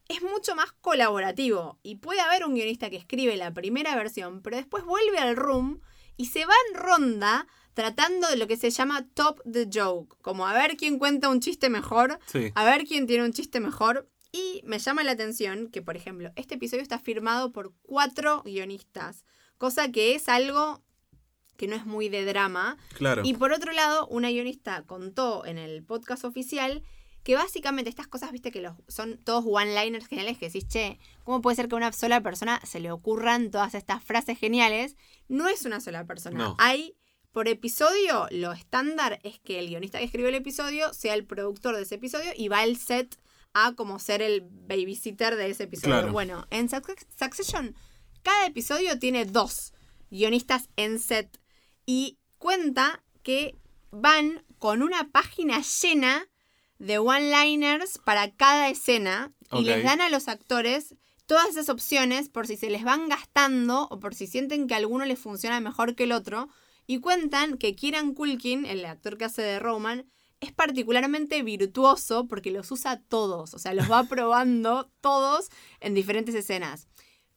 es mucho más colaborativo. Y puede haber un guionista que escribe la primera versión, pero después vuelve al room y se va en ronda tratando de lo que se llama top the joke, como a ver quién cuenta un chiste mejor sí. a ver quién tiene un chiste mejor. Y me llama la atención que, por ejemplo, este episodio está firmado por cuatro guionistas, cosa que es algo que no es muy de drama. Claro. Y por otro lado, una guionista contó en el podcast oficial que básicamente estas cosas, viste, que los, son todos one-liners geniales que decís, che, ¿cómo puede ser que a una sola persona se le ocurran todas estas frases geniales? No es una sola persona. No. Hay, por episodio, lo estándar es que el guionista que escribió el episodio sea el productor de ese episodio y va al set a como ser el babysitter de ese episodio. Claro. Bueno, en Suc- Succession, cada episodio tiene dos guionistas en set y cuenta que van con una página llena de one-liners para cada escena y les dan a los actores todas esas opciones por si se les van gastando o por si sienten que alguno les funciona mejor que el otro y cuentan que Kieran Culkin, el actor que hace de Roman, es particularmente virtuoso porque los usa todos, o sea, los va probando todos en diferentes escenas.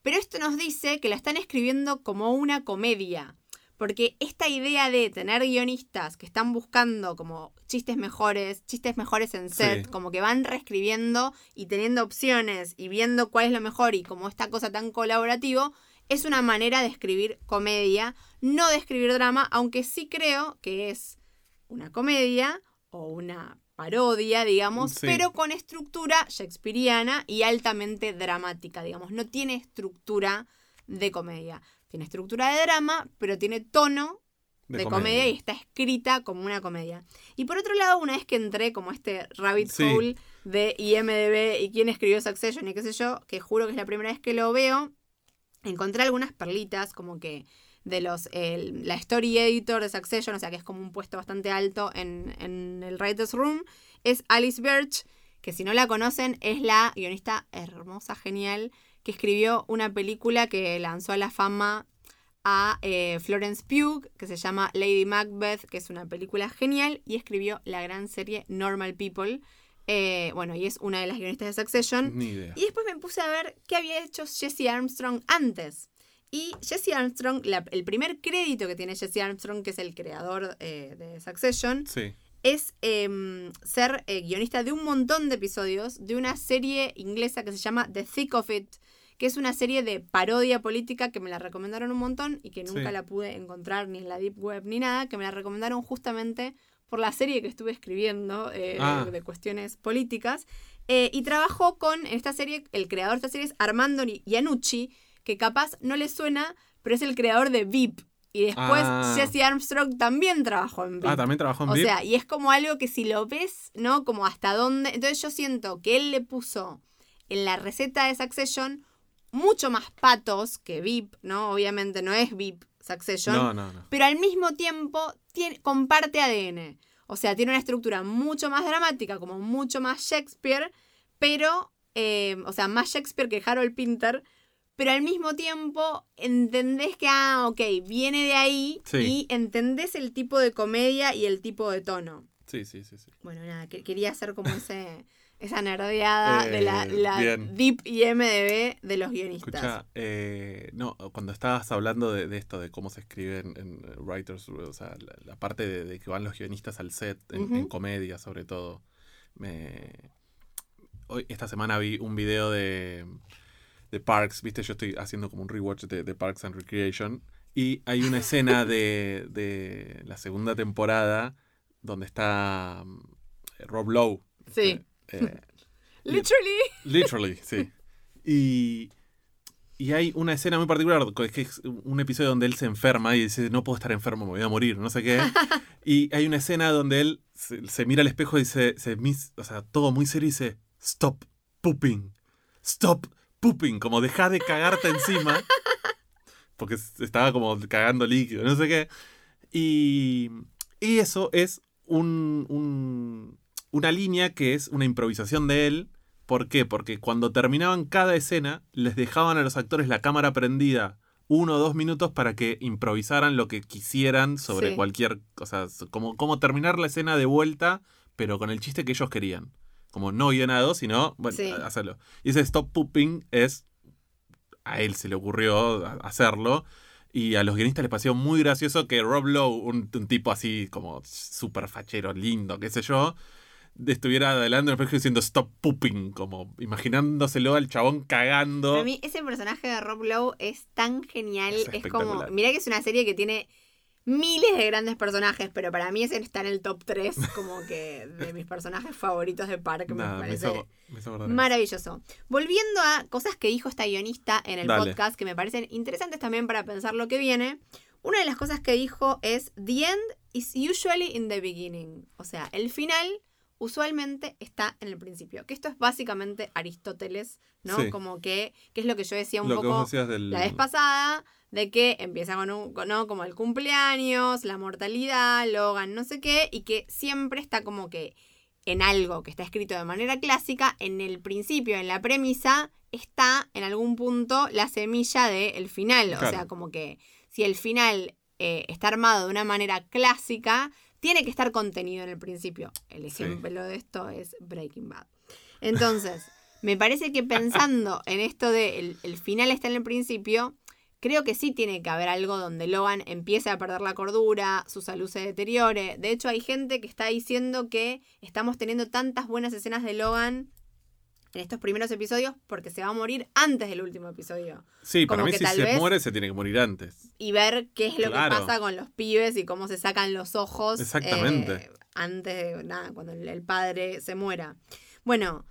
Pero esto nos dice que la están escribiendo como una comedia. Porque esta idea de tener guionistas que están buscando como chistes mejores, chistes mejores en set, Sí. como que van reescribiendo y teniendo opciones y viendo cuál es lo mejor y como esta cosa tan colaborativo, es una manera de escribir comedia, no de escribir drama, aunque sí creo que es una comedia o una parodia, digamos, Sí. pero con estructura shakespeariana y altamente dramática, digamos. No tiene estructura de comedia. Tiene estructura de drama, pero tiene tono De de, comedia. comedia. y está escrita como una comedia. Y por otro lado, una vez que entré como este rabbit Sí. hole de IMDB y quién escribió Succession y qué sé yo, que juro que es la primera vez que lo veo, encontré algunas perlitas como que de los el- la story editor de Succession, o sea que es como un puesto bastante alto en, en el writers room, es Alice Birch, que si no la conocen es la guionista hermosa, genial, que escribió una película que lanzó a la fama a eh, Florence Pugh, que se llama Lady Macbeth, que es una película genial, y escribió la gran serie Normal People. Eh, bueno, y es una de las guionistas de Succession. Ni idea. Y después me puse a ver qué había hecho Jesse Armstrong antes. Y Jesse Armstrong, la- el primer crédito que tiene Jesse Armstrong, que es el creador eh, de Succession, Sí. es em, ser guionista de un montón de episodios de una serie inglesa que se llama The Thick of It, que es una serie de parodia política que me la recomendaron un montón y que nunca Sí. la pude encontrar ni en la Deep Web ni nada, que me la recomendaron justamente por la serie que estuve escribiendo eh, Ah. de, de cuestiones políticas. Eh, y trabajó con, en esta serie, el creador de esta serie es Armando Iannucci, que capaz no le suena, pero es el creador de VIP. Y después Ah. Jesse Armstrong también trabajó en VIP. Ah, también trabajó en O VIP. sea, y es como algo que si lo ves, ¿no? Como hasta dónde. Entonces yo siento que él le puso en la receta de Succession mucho más patos que VIP, ¿no? Obviamente no es VIP Succession. no, no, no. Pero al mismo tiempo tiene, comparte ADN. O sea, tiene una estructura mucho más dramática, como mucho más Shakespeare, pero, eh, o sea, más Shakespeare que Harold Pinter, pero al mismo tiempo entendés que, ah, ok, viene de ahí Sí. y entendés el tipo de comedia y el tipo de tono. Sí, sí, sí, sí. Bueno, nada, que- quería hacer como ese, esa nerdeada de la, Eh, la. Deep IMDB de los guionistas. Escucha, eh, no, cuando estabas hablando de, de esto, de cómo se escribe en, en Writers, o sea, la, la parte de, de que van los guionistas al set, en, comedia sobre todo, me... Hoy, esta semana vi un video de, de Parks, viste, yo estoy haciendo como un rewatch de, de Parks and Recreation, y hay una escena de, de la segunda temporada donde está mm, Rob Lowe. Sí. Eh, Literally. Literally, sí. Y, y hay una escena muy particular, que es un episodio donde él se enferma y dice, no puedo estar enfermo, me voy a morir, no sé qué. Y hay una escena donde él se, se mira al espejo y se, se mis- o sea, todo muy serio y dice, stop pooping, stop pooping, como deja de cagarte encima. Porque estaba como cagando líquido, no sé qué. Y, y eso es un, un- una línea que es una improvisación de él. ¿Por qué? Porque cuando terminaban cada escena, les dejaban a los actores la cámara prendida uno o dos minutos para que improvisaran lo que quisieran sobre Sí. cualquier cosa. Como, como terminar la escena de vuelta, pero con el chiste que ellos querían. Como no guionado, sino, bueno, Sí. hacerlo. Y ese stop pooping es. A él se le ocurrió hacerlo. Y a los guionistas les pareció muy gracioso que Rob Lowe, un, un tipo así como súper fachero, lindo, qué sé yo, estuviera adelante en el espejo diciendo stop pooping, como imaginándoselo al chabón cagando. Para mí ese personaje de Rob Lowe es tan genial. Es Es, como. Mirá que es una serie que tiene miles de grandes personajes, pero para mí ese está en el top 3 como que de mis personajes favoritos de Park. Nada, me me parece hizo- me hizo acordar eso. maravilloso. Volviendo a cosas que dijo esta guionista en el Dale. podcast que me parecen interesantes también para pensar lo que viene. Una de las cosas que dijo es: The end is usually in the beginning. O sea, el final usualmente está en el principio. Que esto es básicamente Aristóteles, ¿no? Sí. Como que, que es lo que yo decía un Lo poco del... la vez pasada, de que empieza con un, con- ¿no? como el cumpleaños, la mortalidad, Logan, no sé qué, y que siempre está como que en algo que está escrito de manera clásica, en el principio, en la premisa, está en algún punto la semilla del final. O sea, como que si el final eh, está armado de una manera clásica, tiene que estar contenido en el principio. El Sí. ejemplo de esto es Breaking Bad. Entonces, me parece que pensando en esto de el, el final está en el principio, creo que sí tiene que haber algo donde Logan empiece a perder la cordura, su salud se deteriore. De hecho, hay gente que está diciendo que estamos teniendo tantas buenas escenas de Logan en estos primeros episodios porque se va a morir antes del último episodio. Sí, para como mí que si tal se vez- muere se tiene que morir antes. Y ver qué es lo Claro. que pasa con los pibes y cómo se sacan los ojos. Exactamente. eh, antes de nada, cuando el, el padre se muera. Bueno,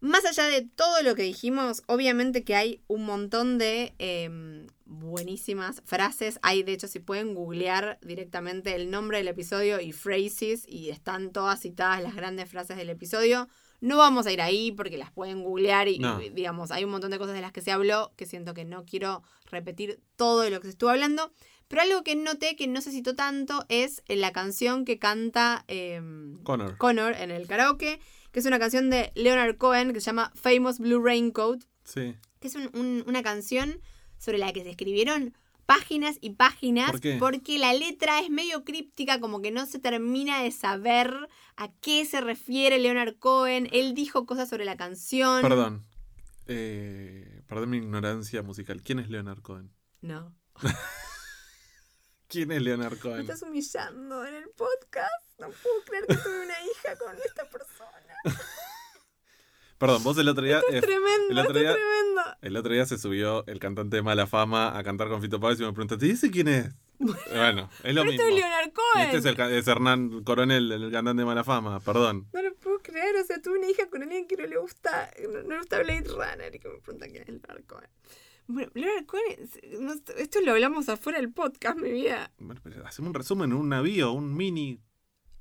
más allá de todo lo que dijimos, obviamente que hay un montón de em, buenísimas frases. Hay, de hecho, si pueden googlear directamente el nombre del episodio y phrases, y están todas citadas las grandes frases del episodio. No vamos a ir ahí porque las pueden googlear y, No. y, digamos, hay un montón de cosas de las que se habló que siento que no quiero repetir todo de lo que se estuvo hablando. Pero algo que noté que no se citó tanto es la canción que canta em, Connor. Connor en el karaoke, que es una canción de Leonard Cohen que se llama Famous Blue Raincoat, Sí. que es un- un- una canción sobre la que se escribieron páginas y páginas ¿Por qué? porque la letra es medio críptica, como que no se termina de saber a qué se refiere Leonard Cohen. Él dijo cosas sobre la canción. Perdón. Eh, perdón mi ignorancia musical. ¿Quién es Leonard Cohen? No. ¿Quién es Leonard Me Cohen? estás humillando en el podcast. No puedo creer que tuve una hija con esta persona. Perdón, vos el otro día. eh, Tremendo, el otro esto día- es tremendo. El otro día se subió el cantante de Mala Fama a cantar con Fito Páez y me preguntaste, ¿y ese quién es? Bueno, es lo Pero mismo. esto es Leonard Cohen. Este es, el, es Hernán Coronel, el cantante de Mala Fama, perdón. No lo puedo creer, o sea, tuve una hija con alguien que no le gusta, no, no le gusta Blade Runner y que me pregunta quién es Leonard Cohen. Bueno, Leonard Cohen, es- esto lo hablamos afuera del podcast, mi vida. Bueno, pero hacemos un resumen, un navío, un mini.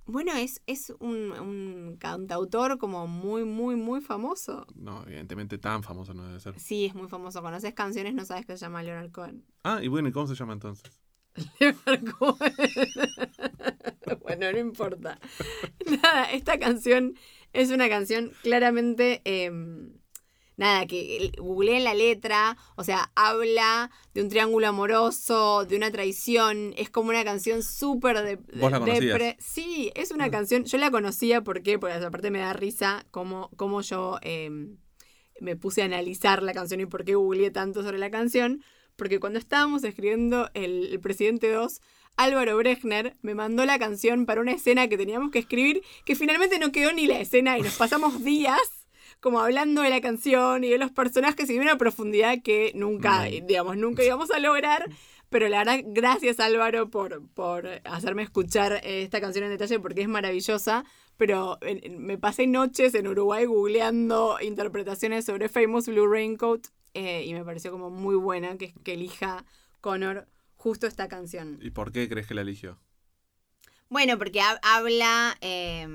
Bueno, es, es un, un cantautor como muy, muy, muy famoso. No, evidentemente tan famoso no debe ser. Sí, es muy famoso. Conoces canciones, no sabes que se llama Leonard Cohen. Ah, y bueno, ¿y cómo se llama entonces? Leonard Cohen. bueno, no importa. Nada, esta canción es una canción claramente. em, nada, que googleé la letra, o sea, habla de un triángulo amoroso, de una traición. Es como una canción súper de. ¿Vos la de- depre- Sí, es una Ah. canción. Yo la conocía ¿por porque aparte me da risa cómo, cómo yo em, me puse a analizar la canción y por qué googleé tanto sobre la canción. Porque cuando estábamos escribiendo el, el Presidente 2, Álvaro Brechner me mandó la canción para una escena que teníamos que escribir, que finalmente no quedó ni la escena y nos pasamos días como hablando de la canción y de los personajes y de una profundidad que nunca, digamos, nunca íbamos a lograr. Pero la verdad, gracias Álvaro por, por hacerme escuchar eh, esta canción en detalle porque es maravillosa. Pero me pasé noches en Uruguay googleando interpretaciones sobre Famous Blue Raincoat eh, y me pareció como muy buena que, que elija Connor justo esta canción. ¿Y por qué crees que la eligió? Bueno, porque hab- habla, eh,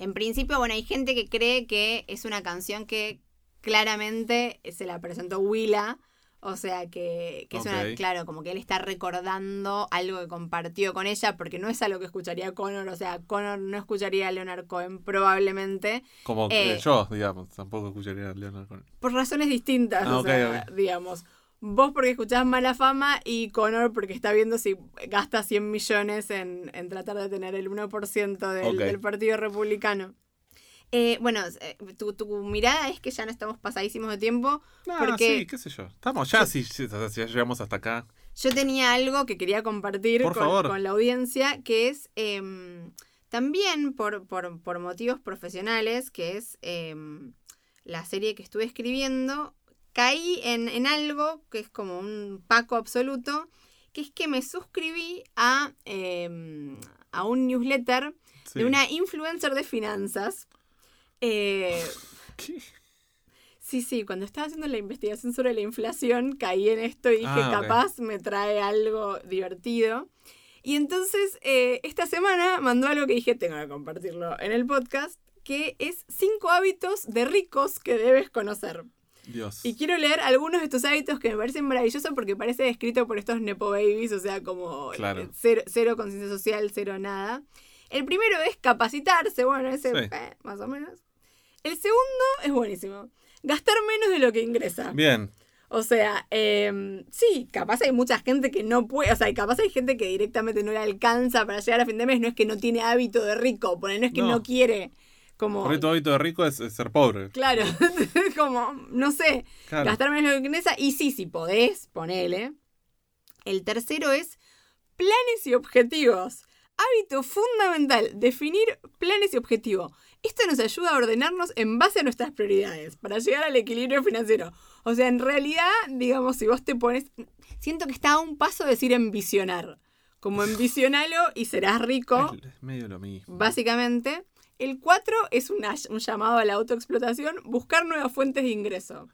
en principio, bueno, hay gente que cree que es una canción que claramente se la presentó Willa, o sea que, que es una, claro, como que él está recordando algo que compartió con ella, porque no es algo que escucharía Connor, o sea, Connor no escucharía a Leonard Cohen probablemente, Como Eh. yo, digamos, tampoco escucharía a Leonard Cohen. por razones distintas, Ah, sea, digamos. Vos porque escuchás mala fama y Connor porque está viendo si gasta 100 millones en, en tratar de tener el 1% del, del Partido Republicano. Eh, bueno, eh, tu, tu mirada es que ya no estamos pasadísimos de tiempo. No, Porque- sí, qué sé yo. Estamos ya, si, si- si ya llegamos hasta acá. Yo tenía algo que quería compartir Por con, favor. con la audiencia, que es em, también por, por- por motivos profesionales, que es em, la serie que estuve escribiendo, caí en, en algo que es como un paco absoluto, que es que me suscribí a, em, a un newsletter Sí. de una influencer de finanzas. Eh, ¿Qué? Sí, sí, cuando estaba haciendo la investigación sobre la inflación caí en esto y dije, Ah, capaz me trae algo divertido. Y entonces, eh, esta semana mandó algo que dije, tengo que compartirlo en el podcast, que es cinco hábitos de ricos que debes conocer. Dios. Y quiero leer algunos de estos hábitos que me parecen maravillosos porque parece escrito por estos Nepo Babies, o sea, como Claro. eh, cero, cero conciencia social, cero nada. El primero es capacitarse, bueno, ese Sí. eh, más o menos. El segundo es buenísimo. Gastar menos de lo que ingresa. Bien. O sea, em, sí, capaz hay mucha gente que no puede, o sea, capaz hay gente que directamente no le alcanza para llegar a fin de mes, no es que no tiene hábito de rico, no es que no, No. quiere, como... Tu hábito de rico es, es ser pobre. Claro, como, no sé, Claro. gastar menos lo que ingresa, y sí, si podés, ponele. El tercero es planes y objetivos. Hábito fundamental, definir planes y objetivos. Esto nos ayuda a ordenarnos en base a nuestras prioridades para llegar al equilibrio financiero. O sea, en realidad, digamos, si vos te pones... Siento que está a un paso de decir envisionar. Como envisionalo y serás rico, es medio lo mismo. básicamente. El cuatro es una- un llamado a la autoexplotación, buscar nuevas fuentes de ingreso.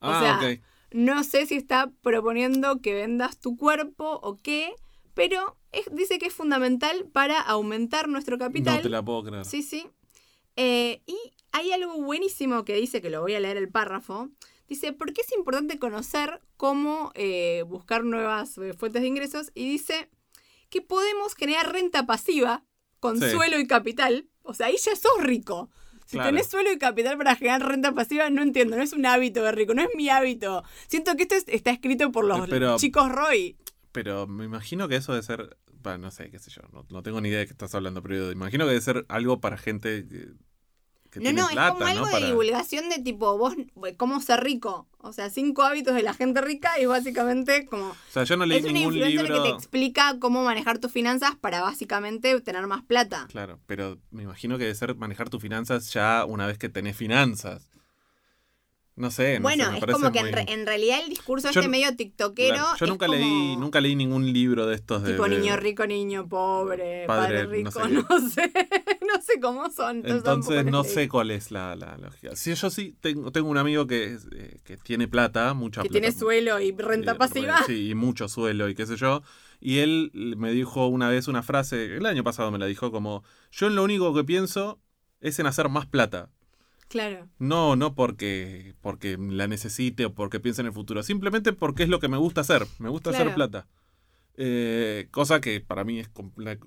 O ah, sea. No sé si está proponiendo que vendas tu cuerpo o qué, pero es- dice que es fundamental para aumentar nuestro capital. No te la puedo creer. Sí, sí. Eh, y hay algo buenísimo que dice, que lo voy a leer el párrafo. Dice, ¿por qué es importante conocer cómo eh, buscar nuevas eh, fuentes de ingresos? Y dice que podemos generar renta pasiva con Sí. suelo y capital. O sea, ahí ya sos rico. Si Claro. tenés suelo y capital para generar renta pasiva, no entiendo, no es un hábito de rico, no es mi hábito. Siento que esto es- está escrito por los Pero- chicos Roy. Pero me imagino que eso debe ser. Bueno, no sé, qué sé yo. No, no tengo ni idea de qué estás hablando, pero imagino que debe ser algo para gente que, No, no, plata, es como algo ¿no? de Para... divulgación de tipo, vos, cómo ser rico. O sea, cinco hábitos de la gente rica y básicamente como... O sea, yo no leí Es ningún libro. que te explica cómo manejar tus finanzas para básicamente tener más plata. Claro, pero me imagino que debe ser manejar tus finanzas ya una vez que tenés finanzas. No sé, no bueno, sé, me es como que en, re- en realidad el discurso Yo este medio tiktokero Claro, Yo nunca como leí, nunca leí ningún libro de estos de. Tipo de- niño rico, niño pobre, padre, Padre, no rico, sé no sé, no sé cómo son. entonces no sé cuál es la, la lógica. Sí, yo sí tengo, tengo un amigo que, eh, que tiene plata, mucha Que plata. tiene suelo y renta Eh, pasiva. Sí, y mucho suelo y qué sé yo. Y él me dijo una vez una frase, el año pasado me la dijo como, yo lo único que pienso es en hacer más plata. Claro. No, no porque, porque la necesite o porque piense en el futuro, simplemente porque es lo que me gusta hacer, me gusta hacer plata. Eh, cosa que para mí es comple-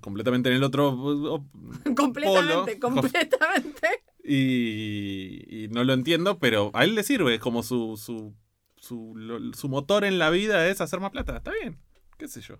completamente en el otro completamente, polo. completamente. y, y no lo entiendo, pero a él le sirve, es como su, su, su, lo- su motor en la vida es hacer más plata, está bien, qué sé yo.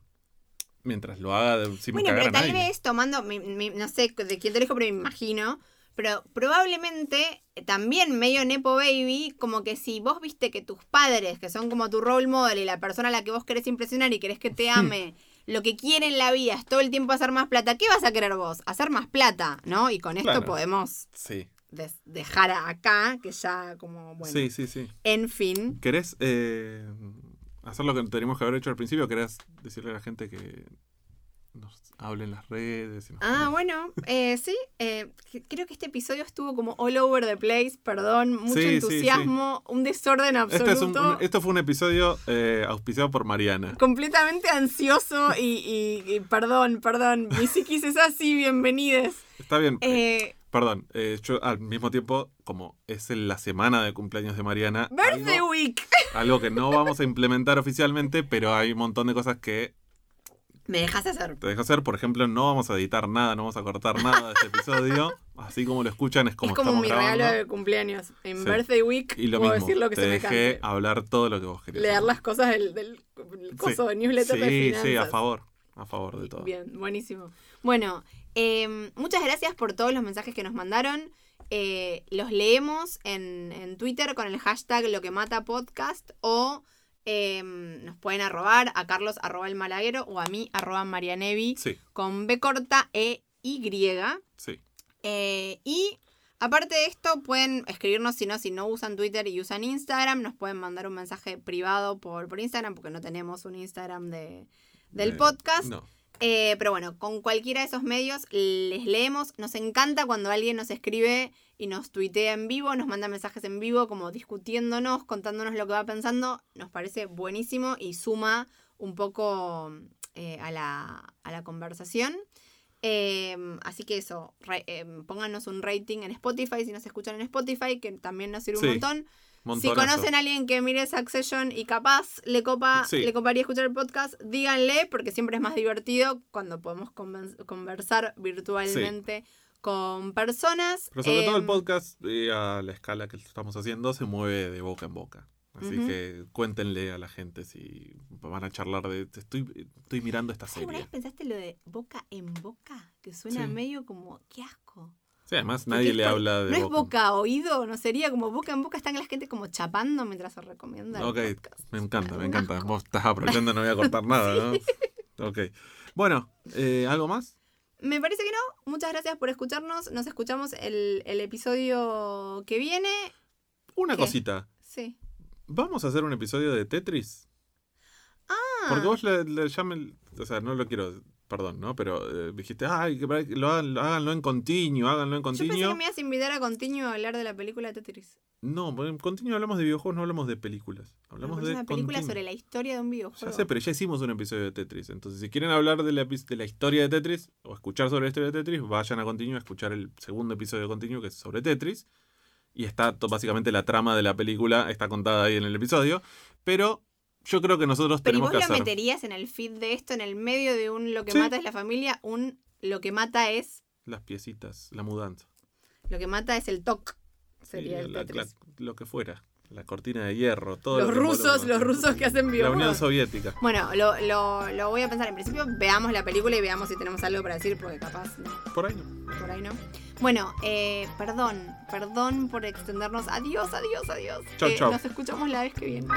Mientras lo haga sin Bueno, pero tal nadie. vez tomando, mi- mi- no sé de quién te lo dijo, pero me imagino, pero probablemente eh, también medio Nepo Baby, como que si vos viste que tus padres, que son como tu role model y la persona a la que vos querés impresionar y querés que te ame, lo que quiere en la vida es todo el tiempo hacer más plata, ¿qué vas a querer vos? Hacer más plata, ¿no? Y con esto Claro. podemos Sí, dejar acá, que ya como, bueno, sí, sí, sí. en fin. ¿Querés eh, hacer lo que teníamos que haber hecho al principio? ¿Querés decirle a la gente que nos hable en las redes? y nos Ah, bueno, eh, sí, eh, creo que este episodio estuvo como all over the place, perdón, mucho Sí, sí, entusiasmo, un desorden Este es un- absoluto, un- esto fue un episodio eh, auspiciado por Mariana. completamente ansioso y, y- y perdón, perdón, mi psiquis es así, bienvenides. Está bien. Eh, Perdón, eh, yo al mismo tiempo, como es en la semana de cumpleaños de Mariana, Birthday algo, Week. algo que no vamos a implementar oficialmente, pero hay un montón de cosas que Me dejas hacer. te dejo hacer. Por ejemplo, no vamos a editar nada, no vamos a cortar nada de este episodio. Así como lo escuchan, es como es como estamos mi grabando. regalo de cumpleaños. En Sí. Birthday Week Y lo puedo mismo, decir lo que te se me dejé hablar todo lo que vos querías. Leer hablar. las cosas del, del, coso Sí. de newsletter de Sí, sí, a favor. A favor de todo. Bien, buenísimo. Bueno, eh, muchas gracias por todos los mensajes que nos mandaron. Eh, los leemos en, en Twitter con el hashtag lo que mata podcast o eh, nos pueden arrobar a Carlos arroba el malaguero o a mí arroba marianevi Sí, con B corta E Y. sí. Eh, y aparte de esto, pueden escribirnos si no, si no usan Twitter y usan Instagram, nos pueden mandar un mensaje privado por, por Instagram, porque no tenemos un Instagram de, del Eh, podcast. No. Eh, pero bueno, con cualquiera de esos medios les leemos. Nos encanta cuando alguien nos escribe y nos tuitea en vivo, nos manda mensajes en vivo, como discutiéndonos, contándonos lo que va pensando. Nos parece buenísimo y suma un poco eh, a, la, a la conversación. Eh, así que eso, re- eh, pónganos un rating en Spotify si nos escuchan en Spotify, que también nos sirve Sí, un montón. Si conocen a alguien que mire Succession y capaz le copa, Sí. le coparía escuchar el podcast, díganle, porque siempre es más divertido cuando podemos conversar virtualmente con personas. Pero sobre todo el Em, podcast, eh, a la escala que estamos haciendo, se mueve de boca en boca. Así Ujú. que cuéntenle a la gente si van a charlar de... Estoy, estoy mirando esta ¿Alguna serie. vez pensaste lo de boca en boca? Que suena Sí. medio como, qué asco. Sí, además nadie le habla de No es boca. boca a oído, no sería como boca en boca, están la gente como chapando mientras se recomienda. el Ok, podcast. me encanta, me encanta. asco. Vos estás aprovechando, no voy a cortar nada, ¿no? Ok. Bueno, eh, ¿algo más? Me parece que no. Muchas gracias por escucharnos. Nos escuchamos el, el episodio que viene. Una ¿Qué? cosita. Sí. ¿Vamos a hacer un episodio de Tetris? Ah. Porque vos le, le llamen... O sea, no lo quiero perdón, ¿no? Pero eh, dijiste, ay, que lo hagan- lo- háganlo en continuo, háganlo en Yo pensé que continuo. me ibas a invitar a continuo a hablar de la película Tetris. No, en continuo hablamos de videojuegos, no hablamos de películas. Hablamos de es una película continuo. sobre la historia de un videojuego. Ya sé, pero ya hicimos un episodio de Tetris. Entonces, si quieren hablar de la, de la historia de Tetris o escuchar sobre la historia de Tetris, vayan a continuo a escuchar el segundo episodio de continuo que es sobre Tetris. Y está básicamente la trama de la película, está contada ahí en el episodio. Pero yo creo que nosotros Pero ¿y tenemos vos que lo hacer. meterías en el feed de esto, en el medio de un lo que Sí. mata es la familia, un lo que mata es. Las piecitas, la mudanza. Lo que mata es el TOC. Sería el la- Tetris. la- lo que fuera. La cortina de hierro, todo los que rusos, los rusos que hacen La videojuegos. Unión Soviética. Bueno, lo, lo, lo voy a pensar. En principio, veamos la película y veamos si tenemos algo para decir, porque capaz no, Por ahí no. por ahí no. Bueno, eh, perdón, perdón por extendernos. Adiós, adiós, adiós. Chau, Eh, chau. Nos escuchamos la vez que viene.